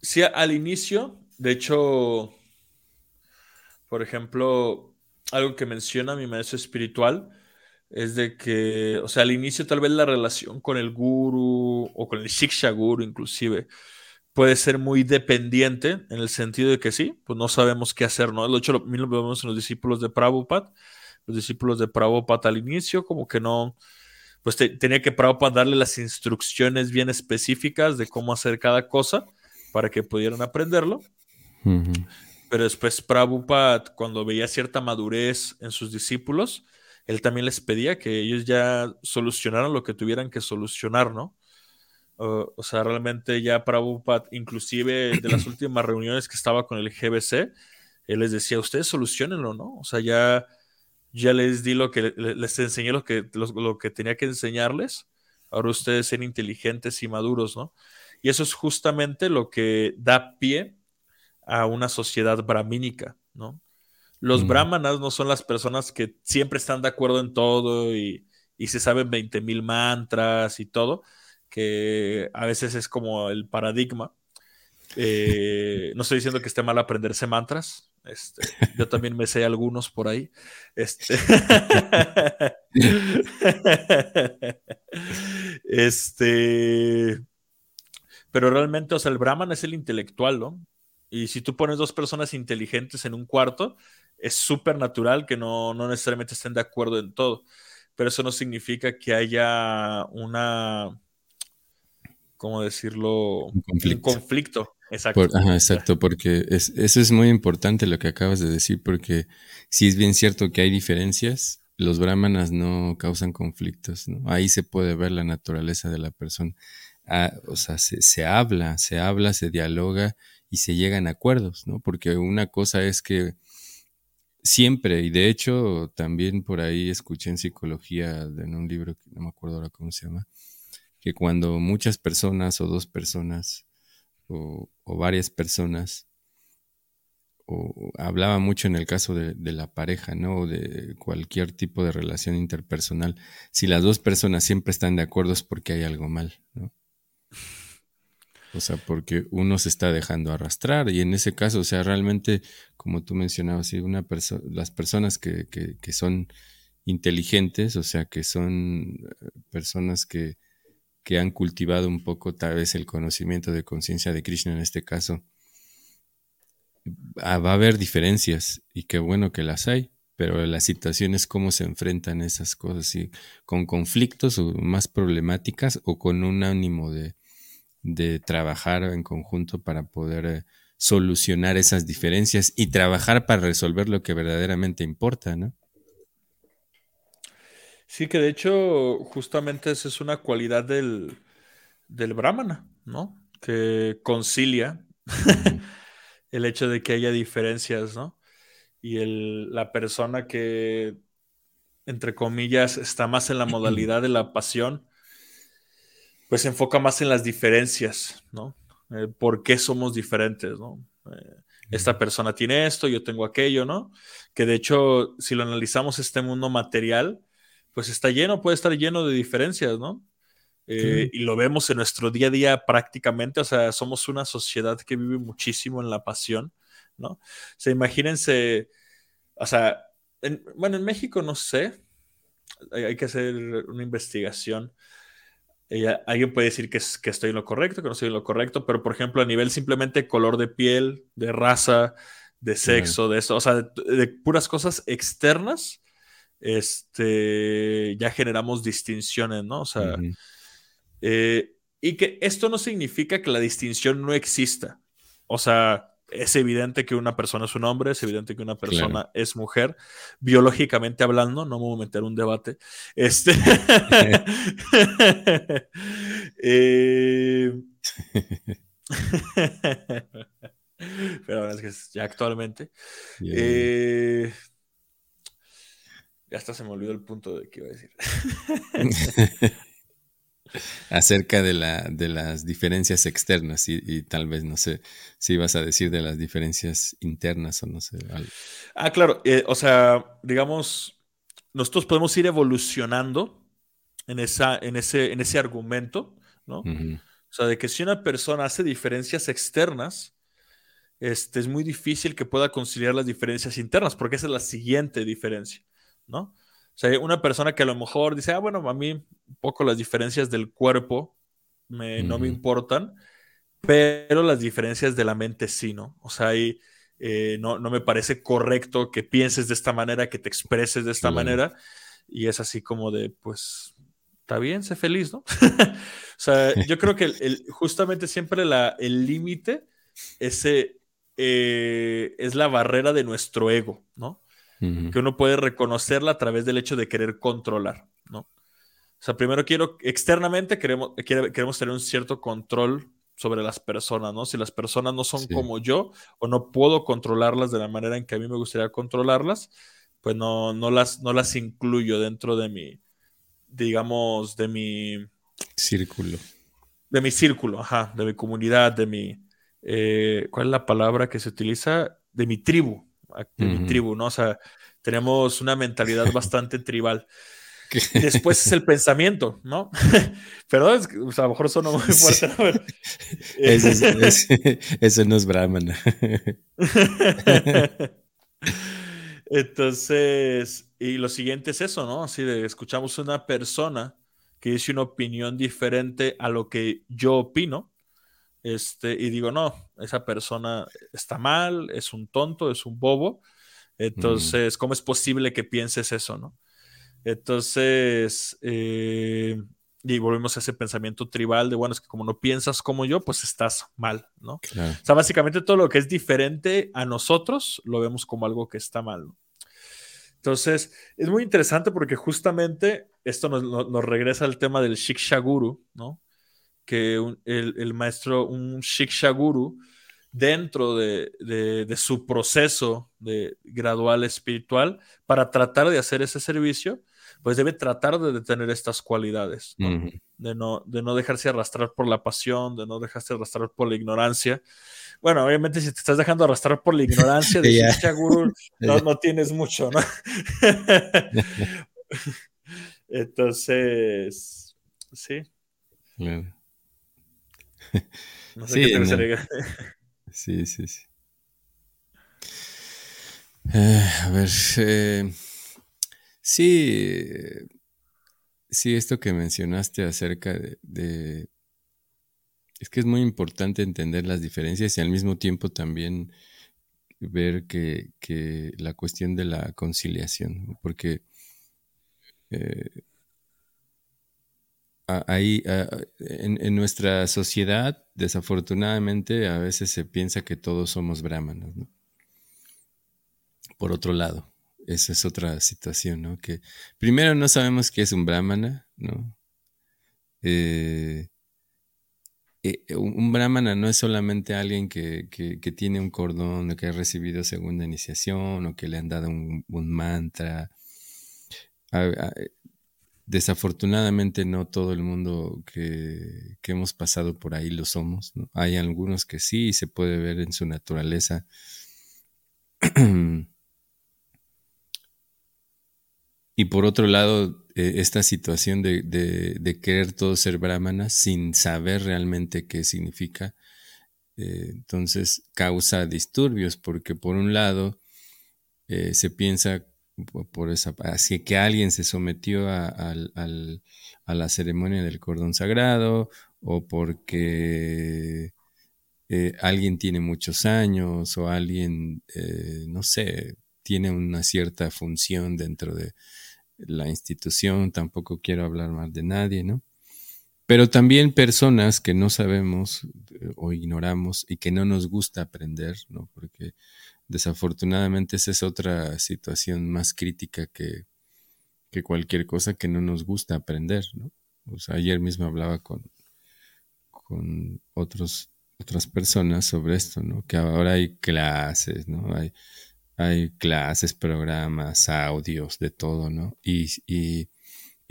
sí, al inicio, de hecho, por ejemplo, algo que menciona mi maestro espiritual, es de que, o sea, al inicio tal vez la relación con el guru o con el shiksha guru inclusive puede ser muy dependiente en el sentido de que sí, pues no sabemos qué hacer, ¿no? De hecho, lo mismo vemos en los discípulos de Prabhupada, los discípulos de Prabhupada al inicio como que no, pues tenía que Prabhupada darle las instrucciones bien específicas de cómo hacer cada cosa para que pudieran aprenderlo. Pero después Prabhupada, cuando veía cierta madurez en sus discípulos, él también les pedía que ellos ya solucionaran lo que tuvieran que solucionar, ¿no? O sea, realmente ya Prabhupada, inclusive de las últimas reuniones que estaba con el GBC, él les decía, ustedes solucionenlo, ¿no? O sea, ya, ya les di lo que, les enseñé lo que, lo, que tenía que enseñarles, ahora ustedes sean inteligentes y maduros, ¿no? Y eso es justamente lo que da pie a una sociedad brahmínica, ¿no? Los brahmanas no son las personas que siempre están de acuerdo en todo y, se saben 20 mil mantras y todo, que a veces es como el paradigma. Eh, no estoy diciendo que esté mal aprenderse mantras. Este, yo también me sé algunos por ahí. Este, este, pero realmente, o sea, el Brahman es el intelectual, ¿no? Y si tú pones dos personas inteligentes en un cuarto, es súper natural que no, necesariamente estén de acuerdo en todo, pero eso no significa que haya una, ¿cómo decirlo? Un conflicto. Exacto. exacto, porque eso es muy importante lo que acabas de decir, porque si es bien cierto que hay diferencias, los brahmanas no causan conflictos, ¿no? Ahí se puede ver la naturaleza de la persona. Ah, o sea, se, se, habla, se habla, se dialoga y se llegan a acuerdos, ¿no? Porque una cosa es que Siempre, y de hecho también por ahí escuché en psicología, en un libro que no me acuerdo ahora cómo se llama, que cuando muchas personas o dos personas o, varias personas, o hablaba mucho en el caso de, la pareja, ¿no? O de cualquier tipo de relación interpersonal, si las dos personas siempre están de acuerdo es porque hay algo mal, ¿no? O sea, porque uno se está dejando arrastrar y en ese caso, o sea, realmente, como tú mencionabas, una las personas que, que, son inteligentes, o sea, que son eh, personas que, que han cultivado un poco tal vez el conocimiento de conciencia de Krishna en este caso, ah, va a haber diferencias y qué bueno que las hay, pero la situación es cómo se enfrentan esas cosas, con conflictos o más problemáticas o con un ánimo de, de trabajar en conjunto para poder eh, solucionar esas diferencias y trabajar para resolver lo que verdaderamente importa, ¿no? Sí, que de hecho justamente esa es una cualidad del, del brahmana, ¿no? Que concilia el hecho de que haya diferencias, ¿no? Y el, la persona que, entre comillas, está más en la modalidad de la pasión, pues se enfoca más en las diferencias, ¿no? Eh, ¿Por qué somos diferentes, ¿no? Eh, esta persona tiene esto, yo tengo aquello, ¿no? Que de hecho, si lo analizamos este mundo material, pues está lleno, puede estar lleno de diferencias, ¿no? Eh, y lo vemos en nuestro día a día prácticamente, o sea, somos una sociedad que vive muchísimo en la pasión, ¿no? O sea, imagínense, o sea, bueno, en México no sé, hay que hacer una investigación, alguien puede decir que, que estoy en lo correcto, que no estoy en lo correcto, pero por ejemplo, a nivel simplemente color de piel, de raza, de sexo, de eso, o sea, de, puras cosas externas, este, ya generamos distinciones, ¿no? O sea, eh, y que esto no significa que la distinción no exista. O sea, es evidente que una persona es un hombre, es evidente que una persona es mujer, biológicamente hablando, no me voy a meter un debate. Este. Eh, pero es que ya actualmente. Eh, ya hasta se me olvidó el punto de que iba a decir. acerca de, la, de las diferencias externas y, tal vez, no sé, si vas a decir de las diferencias internas o no sé. Ah, claro, eh, o sea, digamos, nosotros podemos ir evolucionando en, esa, en, ese, en ese argumento, ¿no? O sea, de que si una persona hace diferencias externas, este, es muy difícil que pueda conciliar las diferencias internas, porque esa es la siguiente diferencia, ¿no? O sea, una persona que a lo mejor dice, ah, bueno, a mí un poco las diferencias del cuerpo no me importan, pero las diferencias de la mente sí, ¿no? O sea, ahí eh, no, me parece correcto que pienses de esta manera, que te expreses de esta manera, y es así como de, pues, está bien, sé feliz, ¿no? o sea, yo creo que el, justamente siempre la, el límite ese eh, es la barrera de nuestro ego, ¿no? Que uno puede reconocerla a través del hecho de querer controlar, ¿no? O sea, primero quiero, externamente queremos, queremos tener un cierto control sobre las personas, ¿no? Si las personas no son como yo o no puedo controlarlas de la manera en que a mí me gustaría controlarlas, pues no, no, las, no las incluyo dentro de mi, digamos, de mi... Círculo. De mi círculo, ajá, de mi comunidad, de mi, eh, ¿cuál es la palabra que se utiliza? De mi tribu, mi tribu, ¿no? O sea, tenemos una mentalidad bastante tribal. después es el pensamiento, ¿no? Perdón, a lo mejor suena muy fuerte, ¿no? Eso, no es brahmana. Entonces, y lo siguiente es eso, ¿no? Así de escuchamos una persona que dice una opinión diferente a lo que yo opino, este, y digo, no, esa persona está mal, es un tonto, es un bobo. Entonces, ¿cómo es posible que pienses eso, no? Entonces, eh, y volvemos a ese pensamiento tribal de, bueno, es que como no piensas como yo, pues estás mal, ¿no? O sea, básicamente todo lo que es diferente a nosotros lo vemos como algo que está mal, ¿no? Entonces, es muy interesante porque justamente esto nos, nos regresa al tema del Shikshaguru, ¿no? Que el, maestro, un Shikshaguru, dentro de, su proceso de gradual espiritual, para tratar de hacer ese servicio, pues debe tratar de tener estas cualidades, de, no, de no dejarse arrastrar por la pasión, de no dejarse arrastrar por la ignorancia. Bueno, obviamente si te estás dejando arrastrar por la ignorancia de Shikshaguru, no, no tienes mucho, ¿no? Entonces, sí. sí, sí, sí, eh, a ver, eh, sí, sí, esto que mencionaste acerca de, Es que es muy importante entender las diferencias y al mismo tiempo también ver que, la cuestión de la conciliación, porque eh, ahí en, nuestra sociedad, desafortunadamente, a veces se piensa que todos somos brahmanas, Por otro lado, esa es otra situación, ¿no? Que primero no sabemos qué es un brahmana, ¿no? Eh, eh, un brahmana no es solamente alguien que, tiene un cordón, o que ha recibido segunda iniciación, o que le han dado un, mantra desafortunadamente no todo el mundo que, hemos pasado por ahí lo somos. Hay algunos que sí se puede ver en su naturaleza. y por otro lado, eh, esta situación de, querer todo ser brahmana sin saber realmente qué significa, eh, entonces causa disturbios porque por un lado eh, se piensa por esa, así que alguien se sometió a, la ceremonia del cordón sagrado o porque eh, alguien tiene muchos años o alguien, eh, no sé, tiene una cierta función dentro de la institución, tampoco quiero hablar mal de nadie, ¿no? Pero también personas que no sabemos eh, o ignoramos y que no nos gusta aprender, ¿no? Porque Desafortunadamente esa es otra situación más crítica que, cualquier cosa que no nos gusta aprender, ¿no? ayer mismo hablaba con, con otros, otras personas sobre esto, ¿no? Que ahora hay clases, ¿no? Hay, hay clases, programas, audios, de todo, ¿no? Y, y,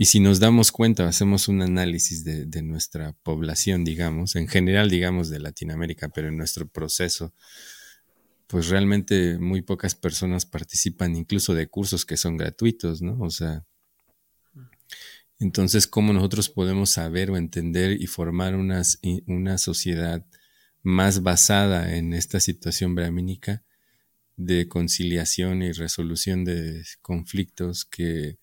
si nos damos cuenta, hacemos un análisis de, de, nuestra población, digamos, en general, digamos, de Latinoamérica, pero en nuestro proceso pues realmente muy pocas personas participan incluso de cursos que son gratuitos, ¿no? O sea, entonces, ¿cómo nosotros podemos saber o entender y formar una sociedad más basada en esta situación brahmínica de conciliación y resolución de conflictos que,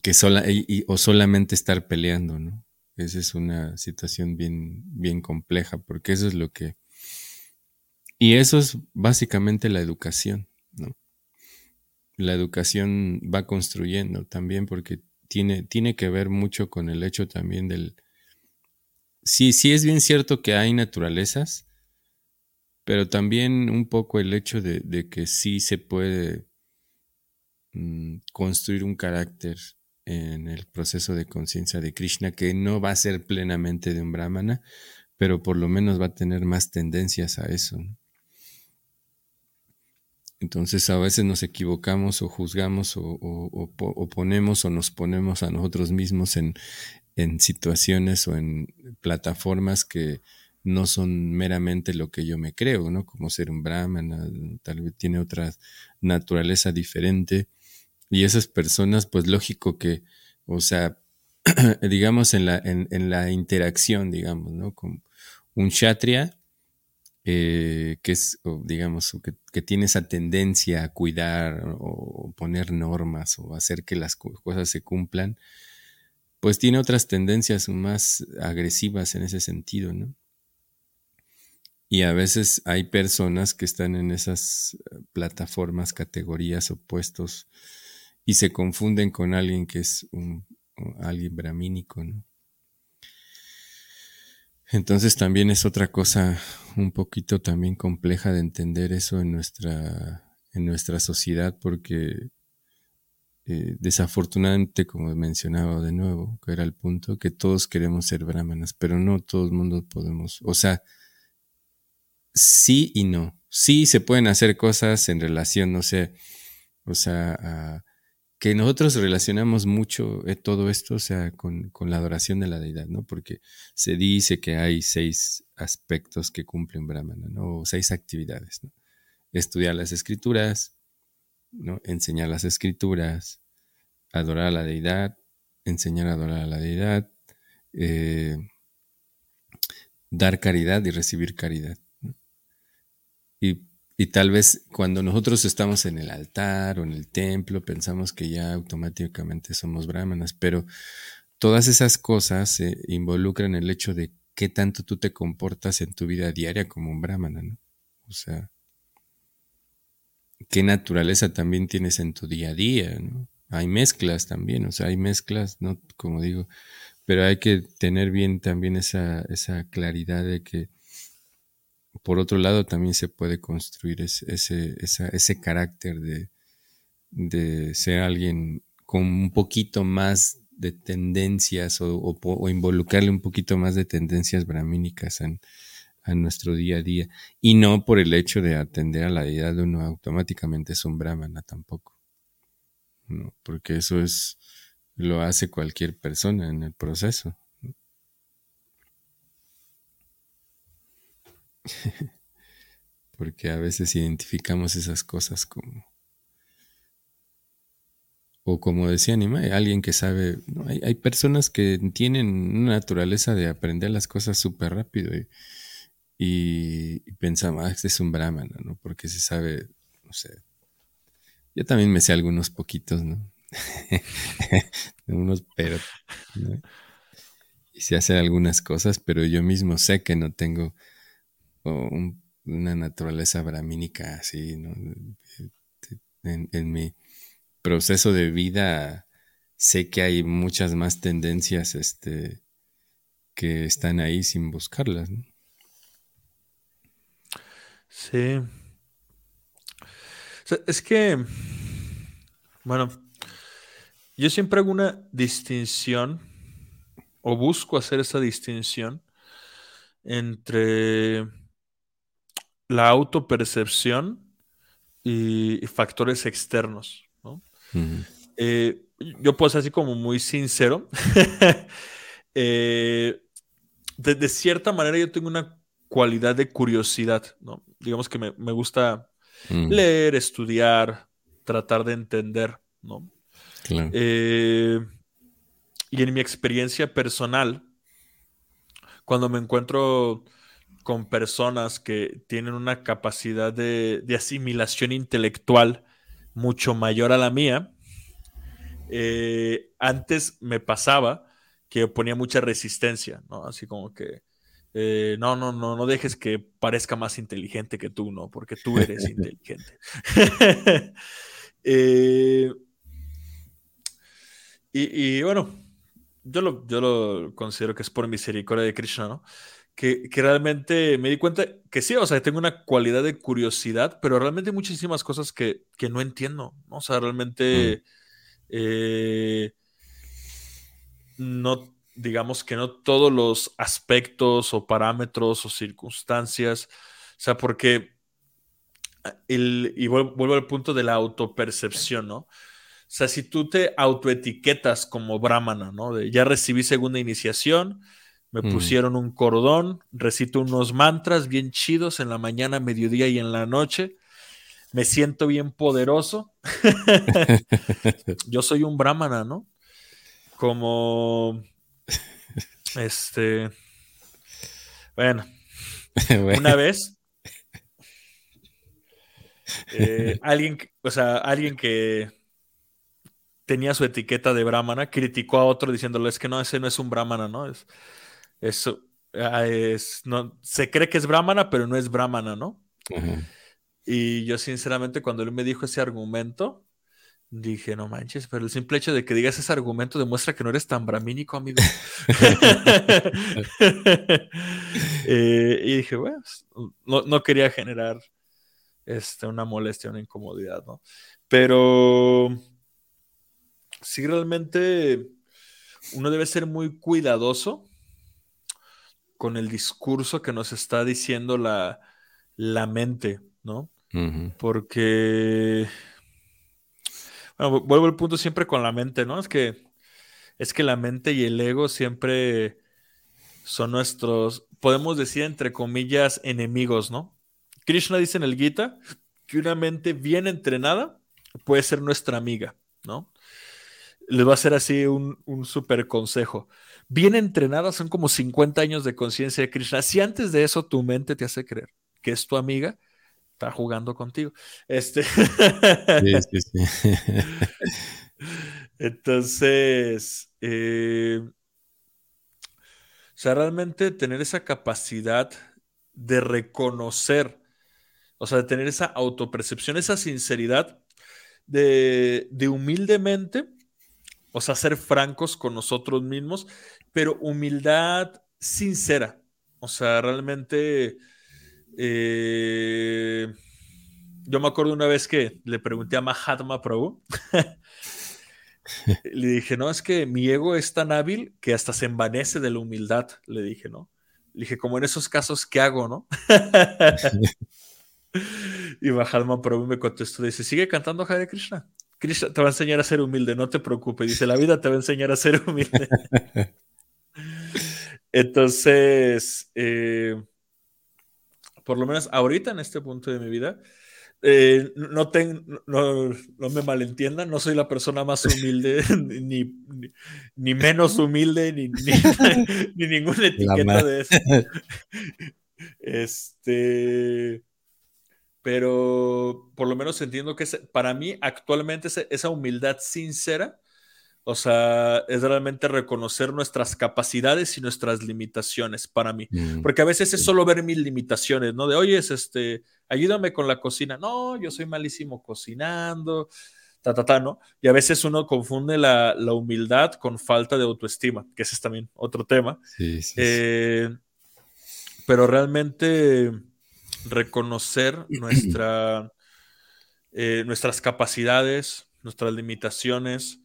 que sola, o solamente estar peleando, ¿no? Esa es una situación bien, bien compleja, porque eso es lo que y eso es básicamente la educación, ¿no? La educación va construyendo también porque tiene, tiene que ver mucho con el hecho también del... Sí, sí es bien cierto que hay naturalezas, pero también un poco el hecho de, que sí se puede mm, construir un carácter en el proceso de conciencia de Krishna que no va a ser plenamente de un brahmana, pero por lo menos va a tener más tendencias a eso. Entonces a veces nos equivocamos o juzgamos o, ponemos o nos ponemos a nosotros mismos en, en situaciones o en plataformas que no son meramente lo que yo me creo, ¿no? Como ser un brahmana, tal vez tiene otra naturaleza diferente. Y esas personas, pues lógico que, o sea, digamos en la, en, en la interacción, digamos, ¿no? Con un kshatriya, eh, que es, digamos, que, que, tiene esa tendencia a cuidar o poner normas o hacer que las cosas se cumplan, pues tiene otras tendencias más agresivas en ese sentido, ¿no? Y a veces hay personas que están en esas eh, plataformas, categorías opuestos y se confunden con alguien que es un, alguien bramínico, ¿no? Entonces también es otra cosa un poquito también compleja de entender eso en nuestra, en nuestra sociedad porque eh, desafortunadamente, como mencionaba de nuevo, que era el punto, que todos queremos ser brahmanas, pero no todo el mundo podemos, o sea, sí y no. Sí se pueden hacer cosas en relación, no sé, o sea, que nosotros relacionamos mucho eh, todo esto, con, la adoración de la deidad, ¿no? Porque se dice que hay seis aspectos que cumplen Brahmana, ¿no? O seis actividades. Estudiar las escrituras, ¿no? Enseñar las escrituras, adorar a la deidad, enseñar a adorar a la deidad, eh, dar caridad y recibir caridad. Y, tal vez cuando nosotros estamos en el altar o en el templo, pensamos que ya automáticamente somos brahmanas, pero todas esas cosas se involucran el hecho de qué tanto tú te comportas en tu vida diaria como un brahmana, ¿no? O sea, qué naturaleza también tienes en tu día a día, ¿no? Hay mezclas también, o sea, hay mezclas, ¿no? Como digo, pero hay que tener bien también esa, esa claridad de que por otro lado también se puede construir ese, ese, carácter de, de, ser alguien con un poquito más de tendencias o, involucrarle un poquito más de tendencias brahmínicas en, a nuestro día a día. Y no por el hecho de atender a la deidad uno automáticamente es un brahmana tampoco. No, porque eso es, lo hace cualquier persona en el proceso. Porque a veces identificamos esas cosas como... O como decía Anima, hay alguien que sabe, hay, personas que tienen una naturaleza de aprender las cosas súper rápido y, pensamos, ah, este es un brahmana, ¿no? Porque se sabe, no sé. Yo también me sé algunos poquitos, ¿no? Unos pero. Y se hacen algunas cosas, pero yo mismo sé que no tengo una naturaleza bramínica así, ¿no? En, mi proceso de vida sé que hay muchas más tendencias este, que están ahí sin buscarlas. Sí. es que, bueno, yo siempre hago una distinción o busco hacer esa distinción entre la autopercepción y, factores externos. Eh, yo puedo ser así como muy sincero. eh, de, cierta manera yo tengo una cualidad de curiosidad, ¿no? Digamos que me, gusta leer, estudiar, tratar de entender, ¿no? Eh, y en mi experiencia personal, cuando me encuentro con personas que tienen una capacidad de, asimilación intelectual mucho mayor a la mía, eh, antes me pasaba que ponía mucha resistencia, ¿no? Así como que, eh, no, no, no, no dejes que parezca más inteligente que tú, ¿no? Porque tú eres inteligente. Eh, Y, bueno, yo lo, yo lo considero que es por misericordia de Krishna, ¿no? Que, que, realmente me di cuenta que sí, o sea, tengo una cualidad de curiosidad, pero realmente hay muchísimas cosas que, que no entiendo, ¿no? O sea, realmente mm. eh, no, digamos que no todos los aspectos o parámetros o circunstancias, o sea, porque, el, y vuelvo al punto de la autopercepción, ¿no? O sea, si tú te autoetiquetas como brahmana, ¿no? De ya recibí segunda iniciación, me mm. pusieron un cordón, recito unos mantras bien chidos en la mañana, mediodía y en la noche. Me siento bien poderoso. Yo soy un brahmana, ¿no? Como este. Bueno, una vez. Eh, alguien, o sea, alguien que tenía su etiqueta de brahmana criticó a otro diciéndole es que no, ese no es un brahmana, ¿no? Es, eso ah, es, no, se cree que es brahmana, pero no es brahmana, ¿no? Y yo sinceramente cuando él me dijo ese argumento, dije, no manches, pero el simple hecho de que digas ese argumento demuestra que no eres tan bramínico, amigo. Eh, y dije, bueno, no, no, quería generar este, una molestia, una incomodidad, ¿no? Pero si realmente uno debe ser muy cuidadoso con el discurso que nos está diciendo la, mente, ¿no? Porque, bueno, vuelvo al punto siempre con la mente, ¿no? Es que, es que la mente y el ego siempre son nuestros, podemos decir entre comillas, enemigos, ¿no? Krishna dice en el Gita que una mente bien entrenada puede ser nuestra amiga, ¿no? Les va a hacer así un, un super consejo bien entrenada, son como 50 años de conciencia de Krishna. Si antes de eso tu mente te hace creer que es tu amiga, está jugando contigo. Este. Sí, sí, sí. Entonces, eh, o sea, realmente tener esa capacidad de reconocer, o sea, de tener esa autopercepción, esa sinceridad de, de humildemente o sea, ser francos con nosotros mismos, pero humildad sincera. O sea, realmente... Eh, yo me acuerdo una vez que le pregunté a Mahatma Prabhu. le dije, no, es que mi ego es tan hábil que hasta se envanece de la humildad. Le dije, ¿no? Le dije, como en esos casos, ¿qué hago, no? y Mahatma Prabhu me contestó, dice, sigue cantando Hare Krishna te va a enseñar a ser humilde, no te preocupes. Dice, la vida te va a enseñar a ser humilde. Entonces, eh, por lo menos ahorita en este punto de mi vida, eh, no, no, me malentiendan, no soy la persona más humilde, ni, ni, menos humilde, ni, ni, ninguna etiqueta de eso. Este pero por lo menos entiendo que para mí actualmente esa humildad sincera, o sea, es realmente reconocer nuestras capacidades y nuestras limitaciones para mí. Mm, Porque a veces es solo ver mis limitaciones, ¿no? De, oye, es este, ayúdame con la cocina. No, yo soy malísimo cocinando, ta, ta, ta, ¿no? Y a veces uno confunde la, humildad con falta de autoestima, que ese es también otro tema. Sí, sí, eh, pero realmente reconocer nuestra, eh, nuestras capacidades, nuestras limitaciones.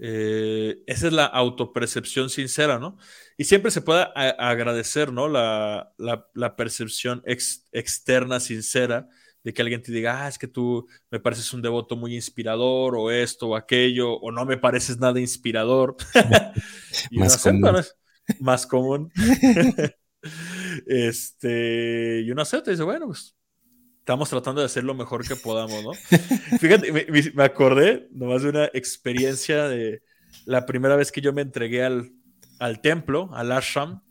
Eh, esa es la autopercepción sincera, ¿no? Y siempre se puede agradecer, ¿no? La, percepción externa sincera de que alguien te diga, ah, es que tú me pareces un devoto muy inspirador, o esto, o aquello, o no me pareces nada inspirador. y más, común. más común. Este, y uno acepta y dice, bueno, pues estamos tratando de hacer lo mejor que podamos, ¿no? Fíjate, me, acordé nomás de una experiencia de la primera vez que yo me entregué al, al templo, al ashram,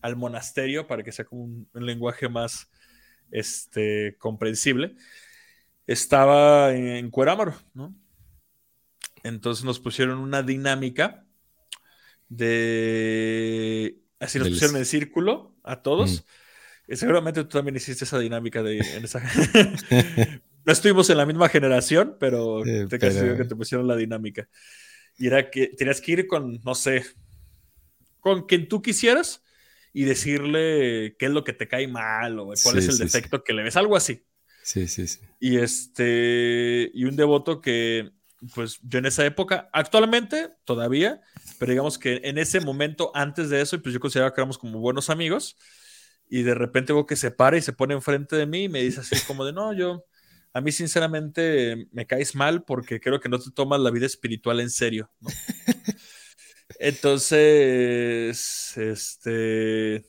al monasterio, para que sea como un, lenguaje más este, comprensible. Estaba en, en Cuerámaro, ¿no? Entonces nos pusieron una dinámica de Así nos pusieron en círculo a todos. Y seguramente tú también hiciste esa dinámica de no estuvimos en la misma generación, pero te que te pusieron la dinámica. Y era que tenías que ir con, no sé, con quien tú quisieras y decirle qué es lo que te cae mal o cuál es el defecto que le ves, algo así. Sí, sí, sí. Y este, y un devoto que, pues yo en esa época, actualmente todavía, pero digamos que en ese momento, antes de eso, pues yo consideraba que éramos como buenos amigos, y de repente veo que se para y se pone enfrente de mí y me dice así como de, no, yo, a mí sinceramente me caes mal porque creo que no te tomas la vida espiritual en serio. Entonces, este,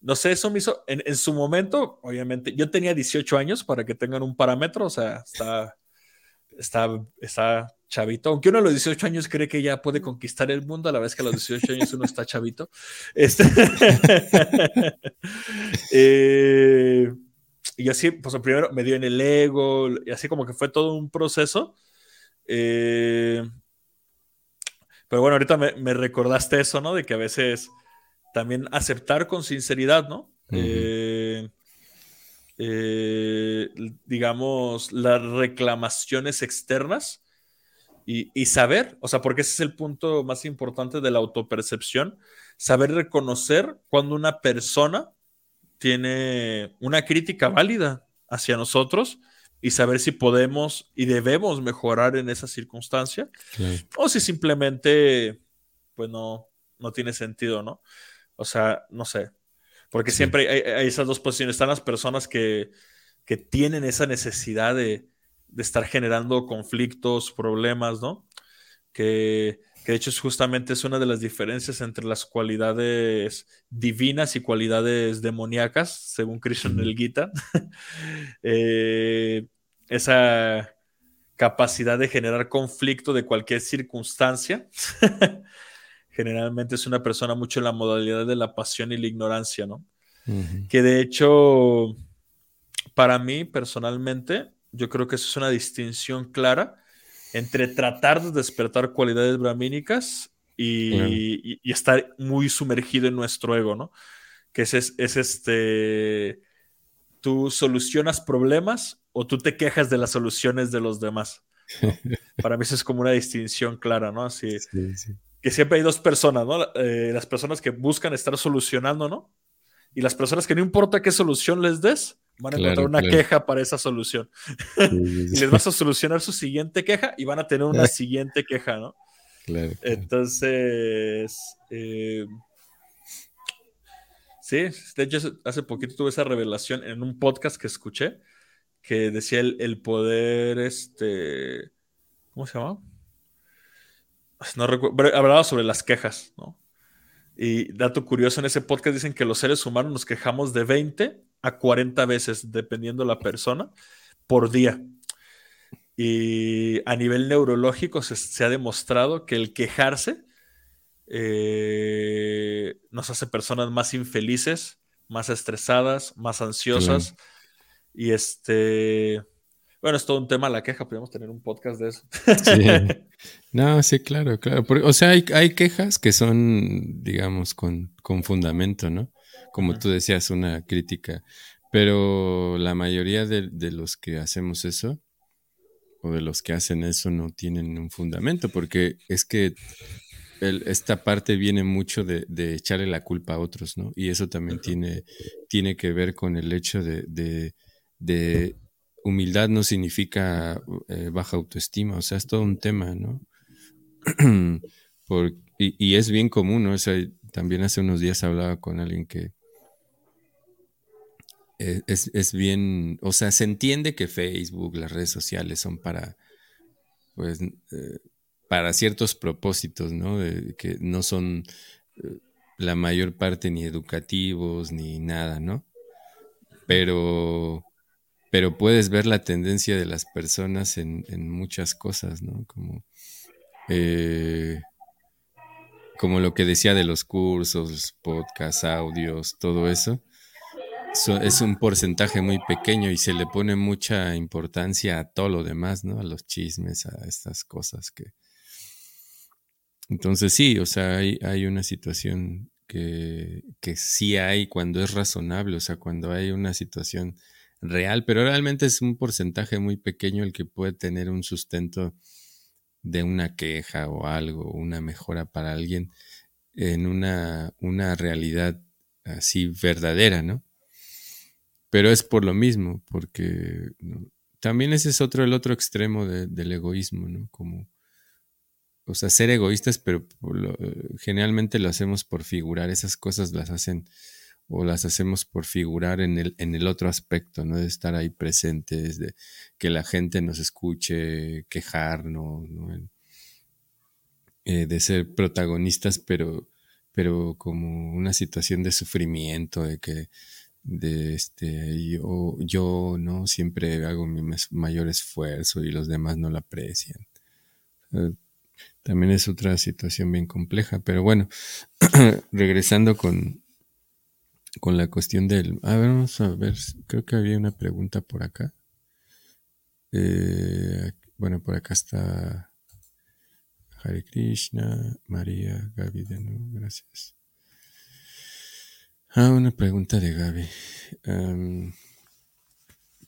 no sé, eso me hizo, en, su momento, obviamente, yo tenía 18 años para que tengan un parámetro, o sea, está, está, está chavito, aunque uno a los 18 años cree que ya puede conquistar el mundo, a la vez que a los 18 años uno está chavito. Este, eh, y así, pues primero me dio en el ego, y así como que fue todo un proceso. Eh, pero bueno, ahorita me, recordaste eso, ¿no? De que a veces también aceptar con sinceridad, ¿no? Eh, eh, digamos, las reclamaciones externas y, y, saber, o sea, porque ese es el punto más importante de la autopercepción, saber reconocer cuando una persona tiene una crítica válida hacia nosotros y saber si podemos y debemos mejorar en esa circunstancia o si simplemente pues no, no tiene sentido, ¿no? O sea, no sé, porque siempre hay, esas dos posiciones, están las personas que, que tienen esa necesidad de, de, estar generando conflictos, problemas, ¿no? Que, que de hecho es justamente es una de las diferencias entre las cualidades divinas y cualidades demoníacas, según Krishna el Gita. Eh, esa capacidad de generar conflicto de cualquier circunstancia. Generalmente es una persona mucho en la modalidad de la pasión y la ignorancia, ¿no? Que de hecho, para mí personalmente, yo creo que eso es una distinción clara entre tratar de despertar cualidades bramínicas y, estar muy sumergido en nuestro ego, ¿no? Que es, es, este, tú solucionas problemas o tú te quejas de las soluciones de los demás. Para mí eso es como una distinción clara, ¿no? Así, Que siempre hay dos personas, ¿no? Eh, las personas que buscan estar solucionando, ¿no? Y las personas que no importa qué solución les des, van a encontrar una queja para esa solución. y les vas a solucionar su siguiente queja y van a tener una siguiente queja, ¿no? Claro. Entonces, eh, sí, de hecho, hace poquito tuve esa revelación en un podcast que escuché que decía el, poder, este, ¿cómo se llama? No recuerdo, hablaba sobre las quejas, ¿no? Y dato curioso, en ese podcast dicen que los seres humanos nos quejamos de 20 a 40 veces, dependiendo la persona, por día. Y a nivel neurológico se, ha demostrado que el quejarse eh, nos hace personas más infelices, más estresadas, más ansiosas. Y este, bueno, es todo un tema la queja, podríamos tener un podcast de eso. Sí. No, sí, claro, claro. o sea, hay, hay, quejas que son, digamos, con, con fundamento, ¿no? Como tú decías, una crítica. Pero la mayoría de, de, los que hacemos eso, o de los que hacen eso, no tienen un fundamento, porque es que esta parte viene mucho de, de, echarle la culpa a otros, ¿no? Y eso también tiene, tiene que ver con el hecho de, de, de humildad no significa eh, baja autoestima, o sea, es todo un tema, ¿no? y, es bien común, ¿no? También hace unos días hablaba con alguien que e, es, bien, o sea, se entiende que Facebook, las redes sociales son para, pues, eh, para ciertos propósitos, ¿no? que no son eh, la mayor parte ni educativos ni nada, ¿no? Pero pero puedes ver la tendencia de las personas en, muchas cosas, ¿no? Como, eh, como lo que decía de los cursos, podcasts, audios, todo eso. es un porcentaje muy pequeño y se le pone mucha importancia a todo lo demás, ¿no? A los chismes, a estas cosas que... Entonces sí, o sea, hay, hay una situación que, que sí hay cuando es razonable, o sea, cuando hay una situación real, pero realmente es un porcentaje muy pequeño el que puede tener un sustento de una queja o algo, una mejora para alguien en una, una realidad así verdadera, ¿no? Pero es por lo mismo, porque también ese es otro, el otro extremo del egoísmo, ¿no? Como, o sea, ser egoístas, pero generalmente lo hacemos por figurar, esas cosas las hacen o las hacemos por figurar en el, en el otro aspecto, ¿no? De estar ahí presentes, de que la gente nos escuche, quejarnos, ¿no? Eh, de ser protagonistas, pero, pero como una situación de sufrimiento, de que de este yo, yo no siempre hago mi mayor esfuerzo y los demás no lo aprecian. también es otra situación bien compleja, pero bueno, regresando con, con la cuestión del... A ver, vamos a ver, creo que había una pregunta por acá. Eh, bueno, por acá está Hare Krishna, María, Gaby de nuevo, gracias. Ah, una pregunta de Gaby.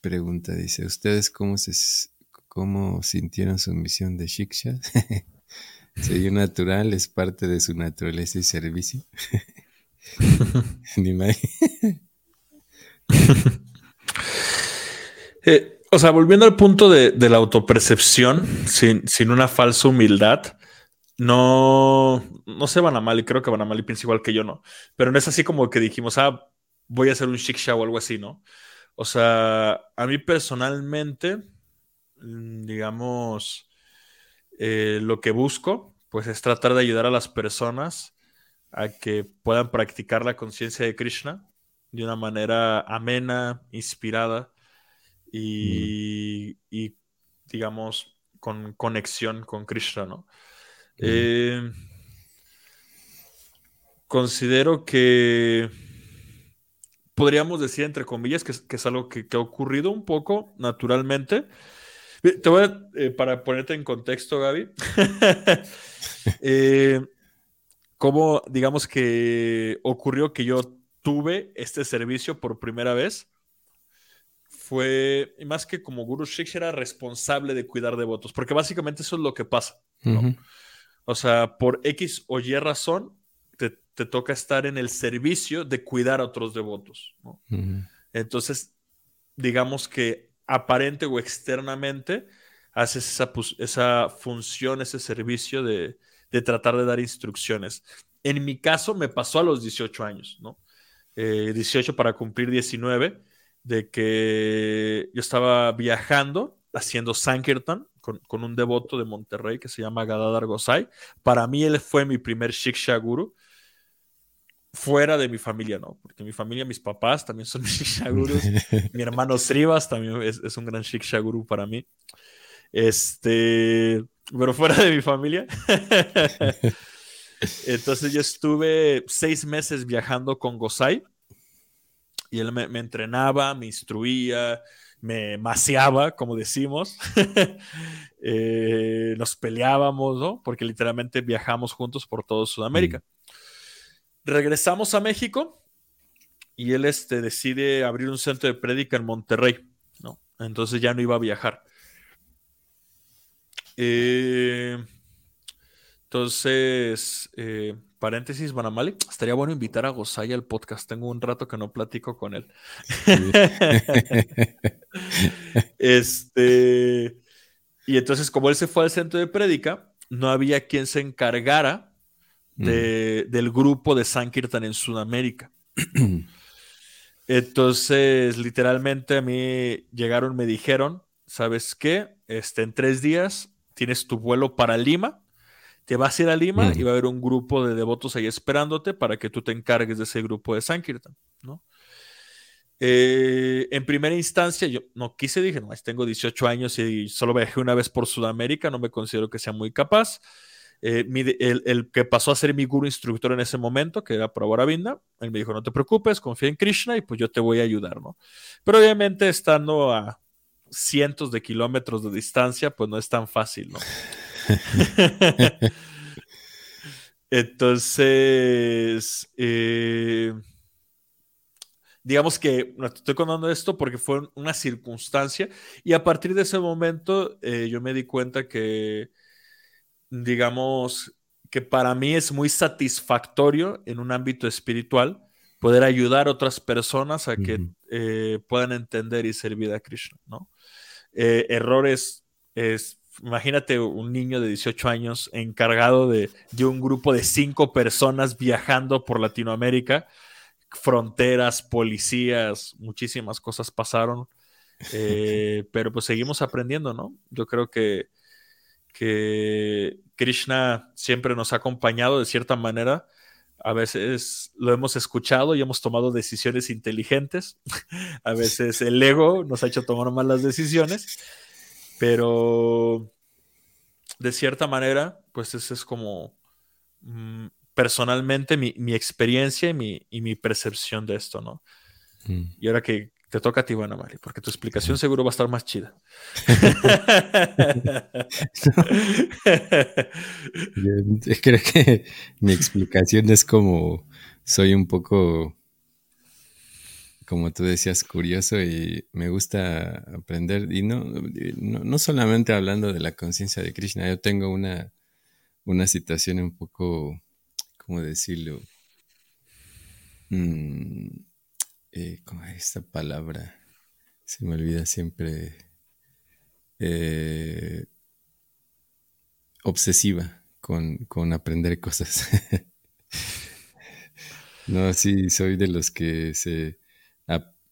pregunta, dice, ¿ustedes cómo se cómo sintieron su misión de Shiksha? ¿Se natural? ¿Es parte de su naturaleza y servicio? Eh, o sea, volviendo al punto de, la autopercepción, sin, sin, una falsa humildad, no, no sé Banamali, creo que Banamali piensa igual que yo, ¿no? Pero no es así como que dijimos, ah, voy a hacer un chic show o algo así, ¿no? O sea, a mí personalmente, mm, digamos, eh, lo que busco, pues es tratar de ayudar a las personas a que puedan practicar la conciencia de Krishna de una manera amena, inspirada y, digamos, con conexión con Krishna, ¿no? Eh, considero que podríamos decir, entre comillas, que, es algo que, ha ocurrido un poco naturalmente. Te voy a, eh, para ponerte en contexto, Gaby. eh, cómo, digamos que ocurrió que yo tuve este servicio por primera vez. Fue, más que como Guru Shiksha era responsable de cuidar devotos, porque básicamente eso es lo que pasa. O sea, por X o Y razón, te, toca estar en el servicio de cuidar a otros devotos. Entonces, digamos que aparente o externamente, haces esa, esa función, ese servicio de, de tratar de dar instrucciones. En mi caso me pasó a los 18 años, ¿no? 18 eh, para cumplir 19, de que yo estaba viajando haciendo Sankirtan con, con un devoto de Monterrey que se llama Gadadhar Gosai. Para mí él fue mi primer Shiksha Guru fuera de mi familia, ¿no? Porque mi familia, mis papás también son Shiksha Gurus. mi hermano Srivas también es, es un gran Shiksha Guru para mí. Este, pero fuera de mi familia. Entonces yo estuve seis meses viajando con Gosai y él me, entrenaba, me instruía, me maciaba, como decimos. Eh, nos peleábamos, ¿no? Porque literalmente viajamos juntos por todo Sudamérica. Mm. Regresamos a México y él este, decide abrir un centro de prédica en Monterrey, ¿no? Entonces ya no iba a viajar. Eh, entonces, eh, paréntesis, Banamali, estaría bueno invitar a Gosaya al podcast. Tengo un rato que no platico con él. este, y entonces, como él se fue al centro de prédica, no había quien se encargara de, mm. del grupo de Sankirtan en Sudamérica. Entonces, literalmente a mí llegaron, me dijeron, ¿sabes qué? Este, en tres días tienes tu vuelo para Lima, te vas a ir a Lima y va a haber un grupo de devotos ahí esperándote para que tú te encargues de ese grupo de Sankirtan, ¿no? Eh, en primera instancia, yo no quise, dije, no, tengo 18 años y solo viajé una vez por Sudamérica, no me considero que sea muy capaz. Eh, el, que pasó a ser mi guru instructor en ese momento, que era Prabhupada él me dijo, no te preocupes, confía en Krishna y pues yo te voy a ayudar, ¿no? Pero obviamente estando a cientos de kilómetros de distancia, pues no es tan fácil, ¿no? Entonces, eh, digamos que estoy contando esto porque fue una circunstancia y a partir de ese momento eh, yo me di cuenta que digamos, que para mí es muy satisfactorio en un ámbito espiritual poder ayudar a otras personas a que eh, puedan entender y servir a Krishna, ¿no? Eh, errores es, imagínate un niño de 18 años encargado de, de, un grupo de cinco personas viajando por Latinoamérica, fronteras, policías, muchísimas cosas pasaron, eh, pero pues seguimos aprendiendo, ¿no? Yo creo que, que Krishna siempre nos ha acompañado de cierta manera a veces lo hemos escuchado y hemos tomado decisiones inteligentes. a veces el ego nos ha hecho tomar malas decisiones. Pero de cierta manera, pues esa es como mm, personalmente mi, experiencia y mi, y mi, percepción de esto, ¿no? Mm. Y ahora que te toca a ti, Mari, porque tu explicación seguro va a estar más chida. creo que mi explicación es como soy un poco, como tú decías, curioso y me gusta aprender. Y no, no, solamente hablando de la conciencia de Krishna, yo tengo una, una situación un poco, ¿cómo decirlo? Mm, eh, ¿cómo es esta palabra? Se me olvida siempre. Eh, obsesiva con, aprender cosas. no, sí, soy de los que se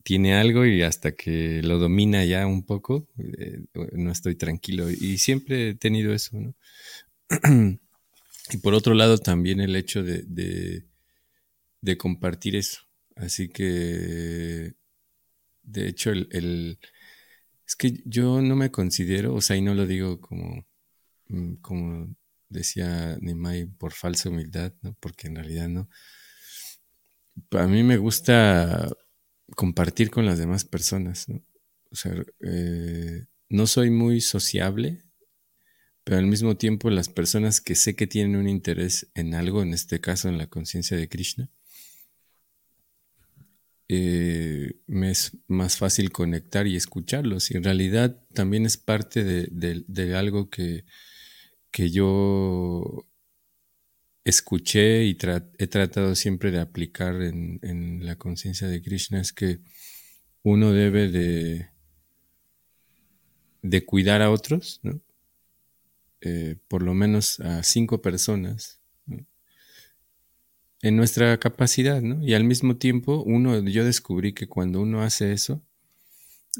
tiene algo y hasta que lo domina ya un poco, eh, no estoy tranquilo. Y siempre he tenido eso, ¿no? y por otro lado, también el hecho de compartir eso. Así que, de hecho, el, es que yo no me considero, o sea, y no lo digo como, mm, como decía Nimai, por falsa humildad, ¿no? Porque en realidad no. A mí me gusta compartir con las demás personas, ¿no? O sea, eh, no soy muy sociable, pero al mismo tiempo las personas que sé que tienen un interés en algo, en este caso en la conciencia de Krishna, eh, me es más fácil conectar y escucharlos. Y en realidad también es parte de, algo que, que, yo escuché y he tratado siempre de aplicar en, la conciencia de Krishna, es que uno debe de, de cuidar a otros, eh, por lo menos a cinco personas en nuestra capacidad, ¿no? Y al mismo tiempo, uno, yo descubrí que cuando uno hace eso,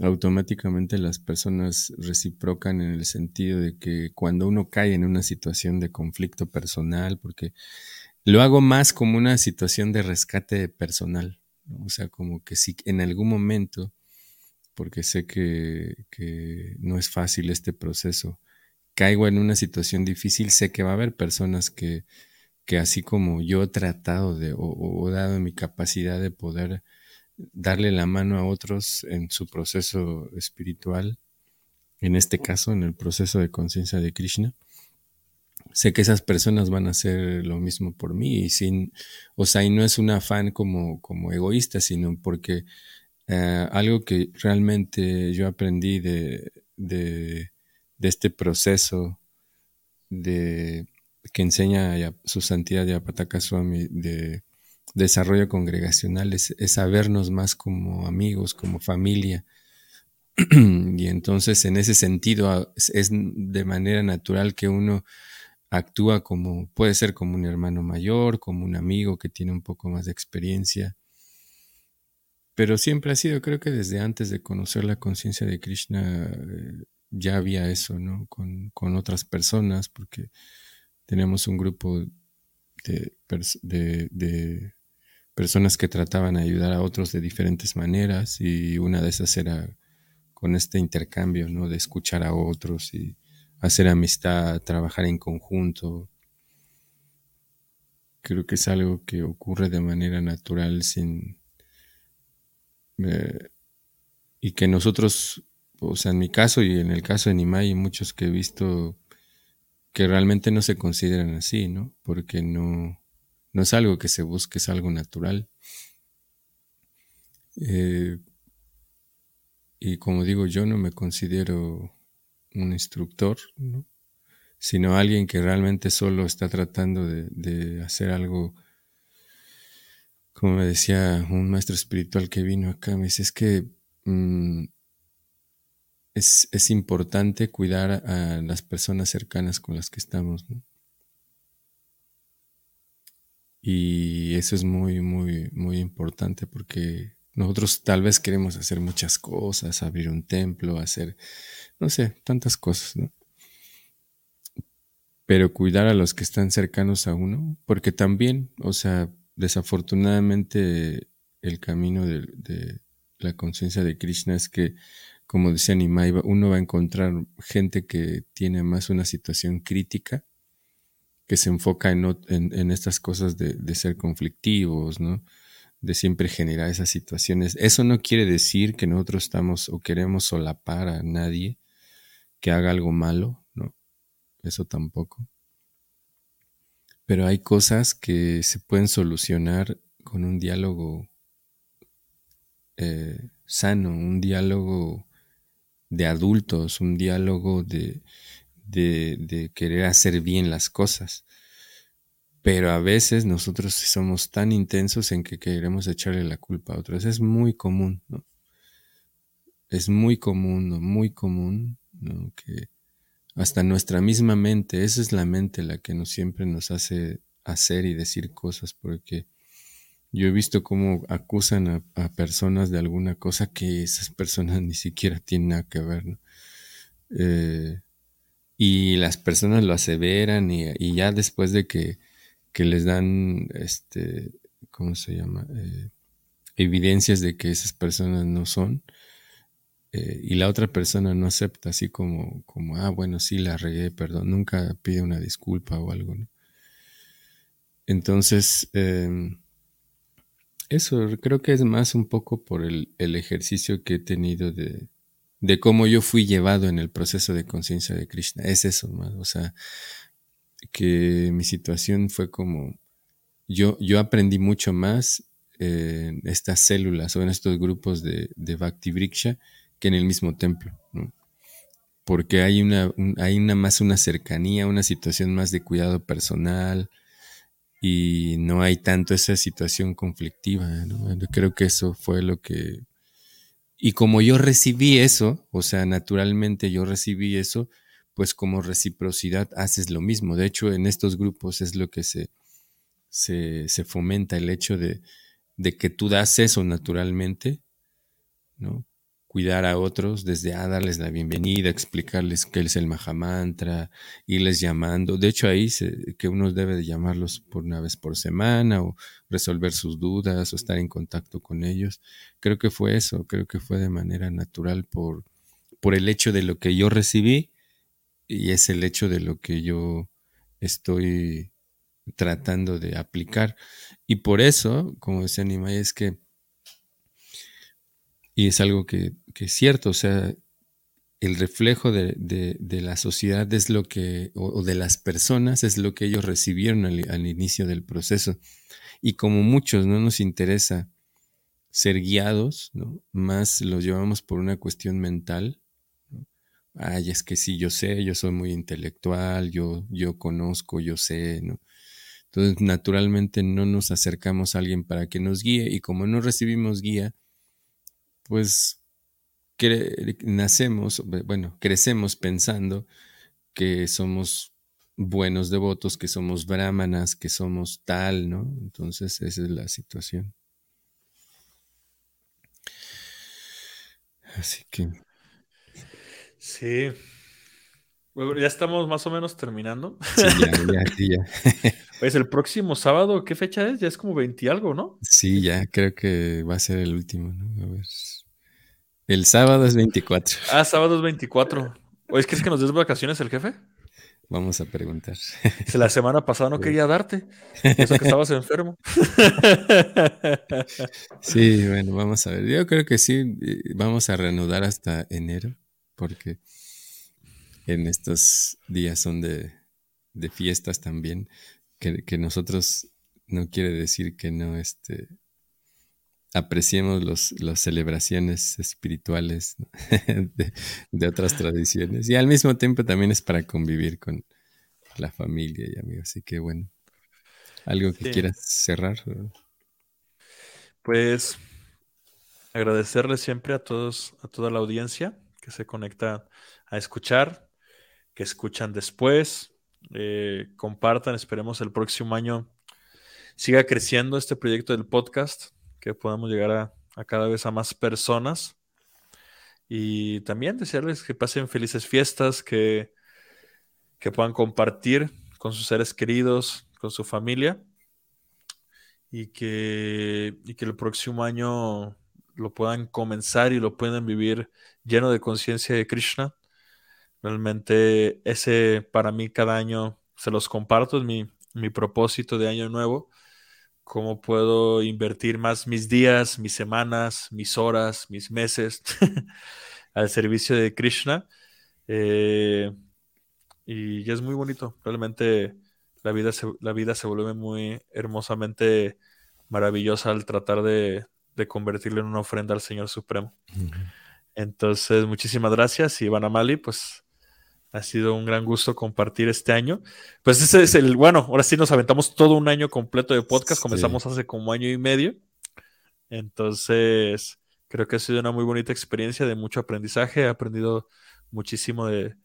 automáticamente las personas reciprocan en el sentido de que cuando uno cae en una situación de conflicto personal, porque lo hago más como una situación de rescate personal, o sea, como que si en algún momento, porque sé que, que no es fácil este proceso, caigo en una situación difícil, sé que va a haber personas que que así como yo he tratado de o, dado mi capacidad de poder darle la mano a otros en su proceso espiritual, en este caso, en el proceso de conciencia de Krishna, sé que esas personas van a hacer lo mismo por mí y sin, o sea, y no es un afán como, como egoísta, sino porque eh, algo que realmente yo aprendí de, de, de este proceso de que enseña su santidad Yapataka Swami de desarrollo congregacional es, sabernos más como amigos, como familia. y entonces en ese sentido es de manera natural que uno actúa como, puede ser como un hermano mayor, como un amigo que tiene un poco más de experiencia. Pero siempre ha sido, creo que desde antes de conocer la conciencia de Krishna, eh, ya había eso, ¿no? Con, con otras personas, porque teníamos un grupo de, personas que trataban de ayudar a otros de diferentes maneras y una de esas era con este intercambio, ¿no? De escuchar a otros y hacer amistad, trabajar en conjunto. Creo que es algo que ocurre de manera natural sin... Eh, y que nosotros, o sea, en mi caso y en el caso de Nimai y muchos que he visto, que realmente no se consideran así, ¿no? Porque no, no es algo que se busque, es algo natural. Eh, y como digo, yo no me considero un instructor, ¿no? sino alguien que realmente solo está tratando de, hacer algo, como me decía un maestro espiritual que vino acá, me dice, es que mm, es, importante cuidar a las personas cercanas con las que estamos. Y eso es muy, muy, muy importante porque nosotros tal vez queremos hacer muchas cosas, abrir un templo, hacer, no sé, tantas cosas, ¿no? Pero cuidar a los que están cercanos a uno, porque también, o sea, desafortunadamente el camino de, la conciencia de Krishna es que, como decía Nimai, uno va a encontrar gente que tiene más una situación crítica que se enfoca en, estas cosas de, ser conflictivos, ¿no? De siempre generar esas situaciones. Eso no quiere decir que nosotros estamos o queremos solapar a nadie que haga algo malo, ¿no? Eso tampoco. Pero hay cosas que se pueden solucionar con un diálogo eh, sano, un diálogo de adultos, un diálogo de, de, querer hacer bien las cosas. Pero a veces nosotros somos tan intensos en que queremos echarle la culpa a otros. Es muy común, ¿no? Es muy común, muy común, ¿no? Que hasta nuestra misma mente, esa es la mente la que nos siempre nos hace hacer y decir cosas, porque yo he visto cómo acusan a, personas de alguna cosa que esas personas ni siquiera tienen nada que ver. Eh, y las personas lo aseveran y, ya después de que, les dan, este, ¿cómo se llama? Eh, evidencias de que esas personas no son, eh, y la otra persona no acepta, así como, como, ah, bueno, sí, la regué, perdón, nunca pide una disculpa o algo, ¿no? Entonces, em, eso creo que es más un poco por el ejercicio que he tenido de, de cómo yo fui llevado en el proceso de conciencia de Krishna. Es eso, o sea, que mi situación fue como, yo, yo aprendí mucho más en estas células o en estos grupos de, de Bhakti Vriksha que en el mismo templo, porque hay una, hay una más una cercanía, una situación más de cuidado personal y no hay tanto esa situación conflictiva. Creo que eso fue lo que y como yo recibí eso, o sea, naturalmente yo recibí eso, pues como reciprocidad haces lo mismo. De hecho, en estos grupos es lo que se, se, se fomenta el hecho de, de, que tú das eso naturalmente, ¿no? Cuidar a otros, desde a darles la bienvenida, explicarles qué es el Mahamantra, irles llamando. De hecho, ahí se, que uno debe de llamarlos por una vez por semana o resolver sus dudas o estar en contacto con ellos. Creo que fue eso, creo que fue de manera natural por, por el hecho de lo que yo recibí y es el hecho de lo que yo estoy tratando de aplicar. Y por eso, como decía Nimai, es que y es algo que, es cierto, o sea, el reflejo de, la sociedad es lo que, o, de las personas, es lo que ellos recibieron al, inicio del proceso. Y como muchos no nos interesa ser guiados, ¿no? más los llevamos por una cuestión mental. Ay, es que sí, yo sé, yo soy muy intelectual, yo, yo conozco, yo sé, ¿no? Entonces, naturalmente no nos acercamos a alguien para que nos guíe y como no recibimos guía, pues nacemos, bueno, crecemos pensando que somos buenos devotos, que somos brahmanas, que somos tal, ¿no? Entonces esa es la situación. Así que... Sí. Bueno, ya estamos más o menos terminando. Sí, ya, ya, sí, ya. Pues el próximo sábado, ¿qué fecha es? Ya es como 20 algo, ¿no? Sí, ya, creo que va a ser el último, ¿no? A ver. El sábado es 24. Ah, sábado es 24. ¿O es que es que nos des vacaciones el jefe? Vamos a preguntar. La semana pasada no quería darte. Eso que estabas enfermo. Sí, bueno, vamos a ver. Yo creo que sí, vamos a reanudar hasta enero, porque en estos días son de, fiestas también, que, que, nosotros no quiere decir que no este, apreciemos los, las celebraciones espirituales de, otras tradiciones. Y al mismo tiempo también es para convivir con, la familia y amigos. Así que bueno, ¿algo que quieras cerrar? Pues agradecerle siempre a todos, a toda la audiencia que se conecta a escuchar, que escuchan después, eh, compartan, esperemos el próximo año siga creciendo este proyecto del podcast, que podamos llegar a, cada vez a más personas. Y también desearles que pasen felices fiestas, que, que puedan compartir con sus seres queridos, con su familia. Y que, y que el próximo año lo puedan comenzar y lo puedan vivir lleno de conciencia de Krishna. Realmente ese para mí cada año se los comparto, es mi, mi propósito de año nuevo. Cómo puedo invertir más mis días, mis semanas, mis horas, mis meses al servicio de Krishna. Eh, y es muy bonito. Realmente la vida, se, la vida se vuelve muy hermosamente maravillosa al tratar de, de convertirlo en una ofrenda al Señor Supremo. Entonces, muchísimas gracias. Y Banamali, pues ha sido un gran gusto compartir este año. Pues ese es el, bueno, ahora sí nos aventamos todo un año completo de podcast. Comenzamos hace como año y medio. Entonces, creo que ha sido una muy bonita experiencia de mucho aprendizaje. He aprendido muchísimo de,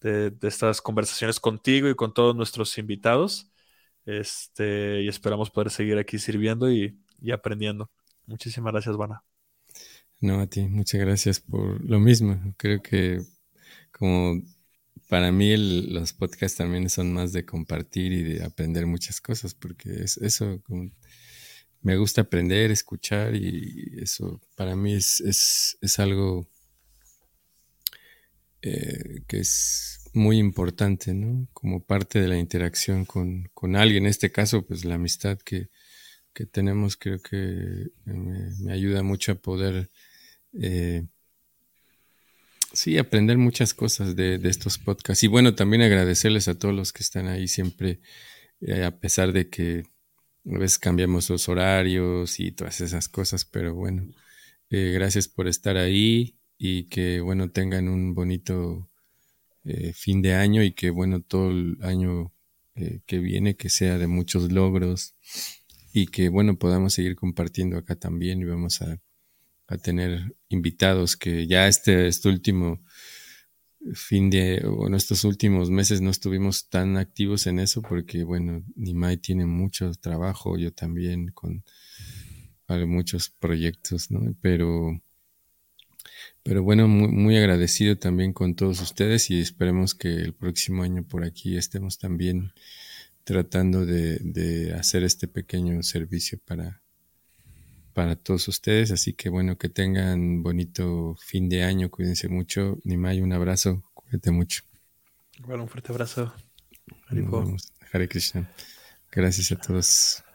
de, estas conversaciones contigo y con todos nuestros invitados. Este, y esperamos poder seguir aquí sirviendo y, y aprendiendo. Muchísimas gracias, Vana. No, a ti, muchas gracias por lo mismo. Creo que como para mí los podcasts también son más de compartir y de aprender muchas cosas, porque es eso, me gusta aprender, escuchar y eso para mí es, es, algo eh, que es muy importante, ¿no? Como parte de la interacción con, con alguien, en este caso, pues la amistad que, que tenemos creo que me, ayuda mucho a poder, eh, sí, aprender muchas cosas de, estos podcasts. Y bueno, también agradecerles a todos los que están ahí siempre, eh, a pesar de que a veces cambiamos los horarios y todas esas cosas, pero bueno, eh, gracias por estar ahí y que bueno, tengan un bonito fin de año y que bueno, todo el año que viene, que sea de muchos logros y que bueno, podamos seguir compartiendo acá también y vamos a, tener invitados que ya este, este último fin de, o estos últimos meses no estuvimos tan activos en eso porque bueno, Nimai tiene mucho trabajo, yo también con muchos proyectos, ¿no? Pero, pero bueno, muy, muy agradecido también con todos ustedes y esperemos que el próximo año por aquí estemos también tratando de, hacer este pequeño servicio para, para todos ustedes. Así que bueno, que tengan bonito fin de año, cuídense mucho. Nimai, un abrazo, cuídate mucho. Igual un fuerte abrazo. Hare Krishna. Gracias a todos.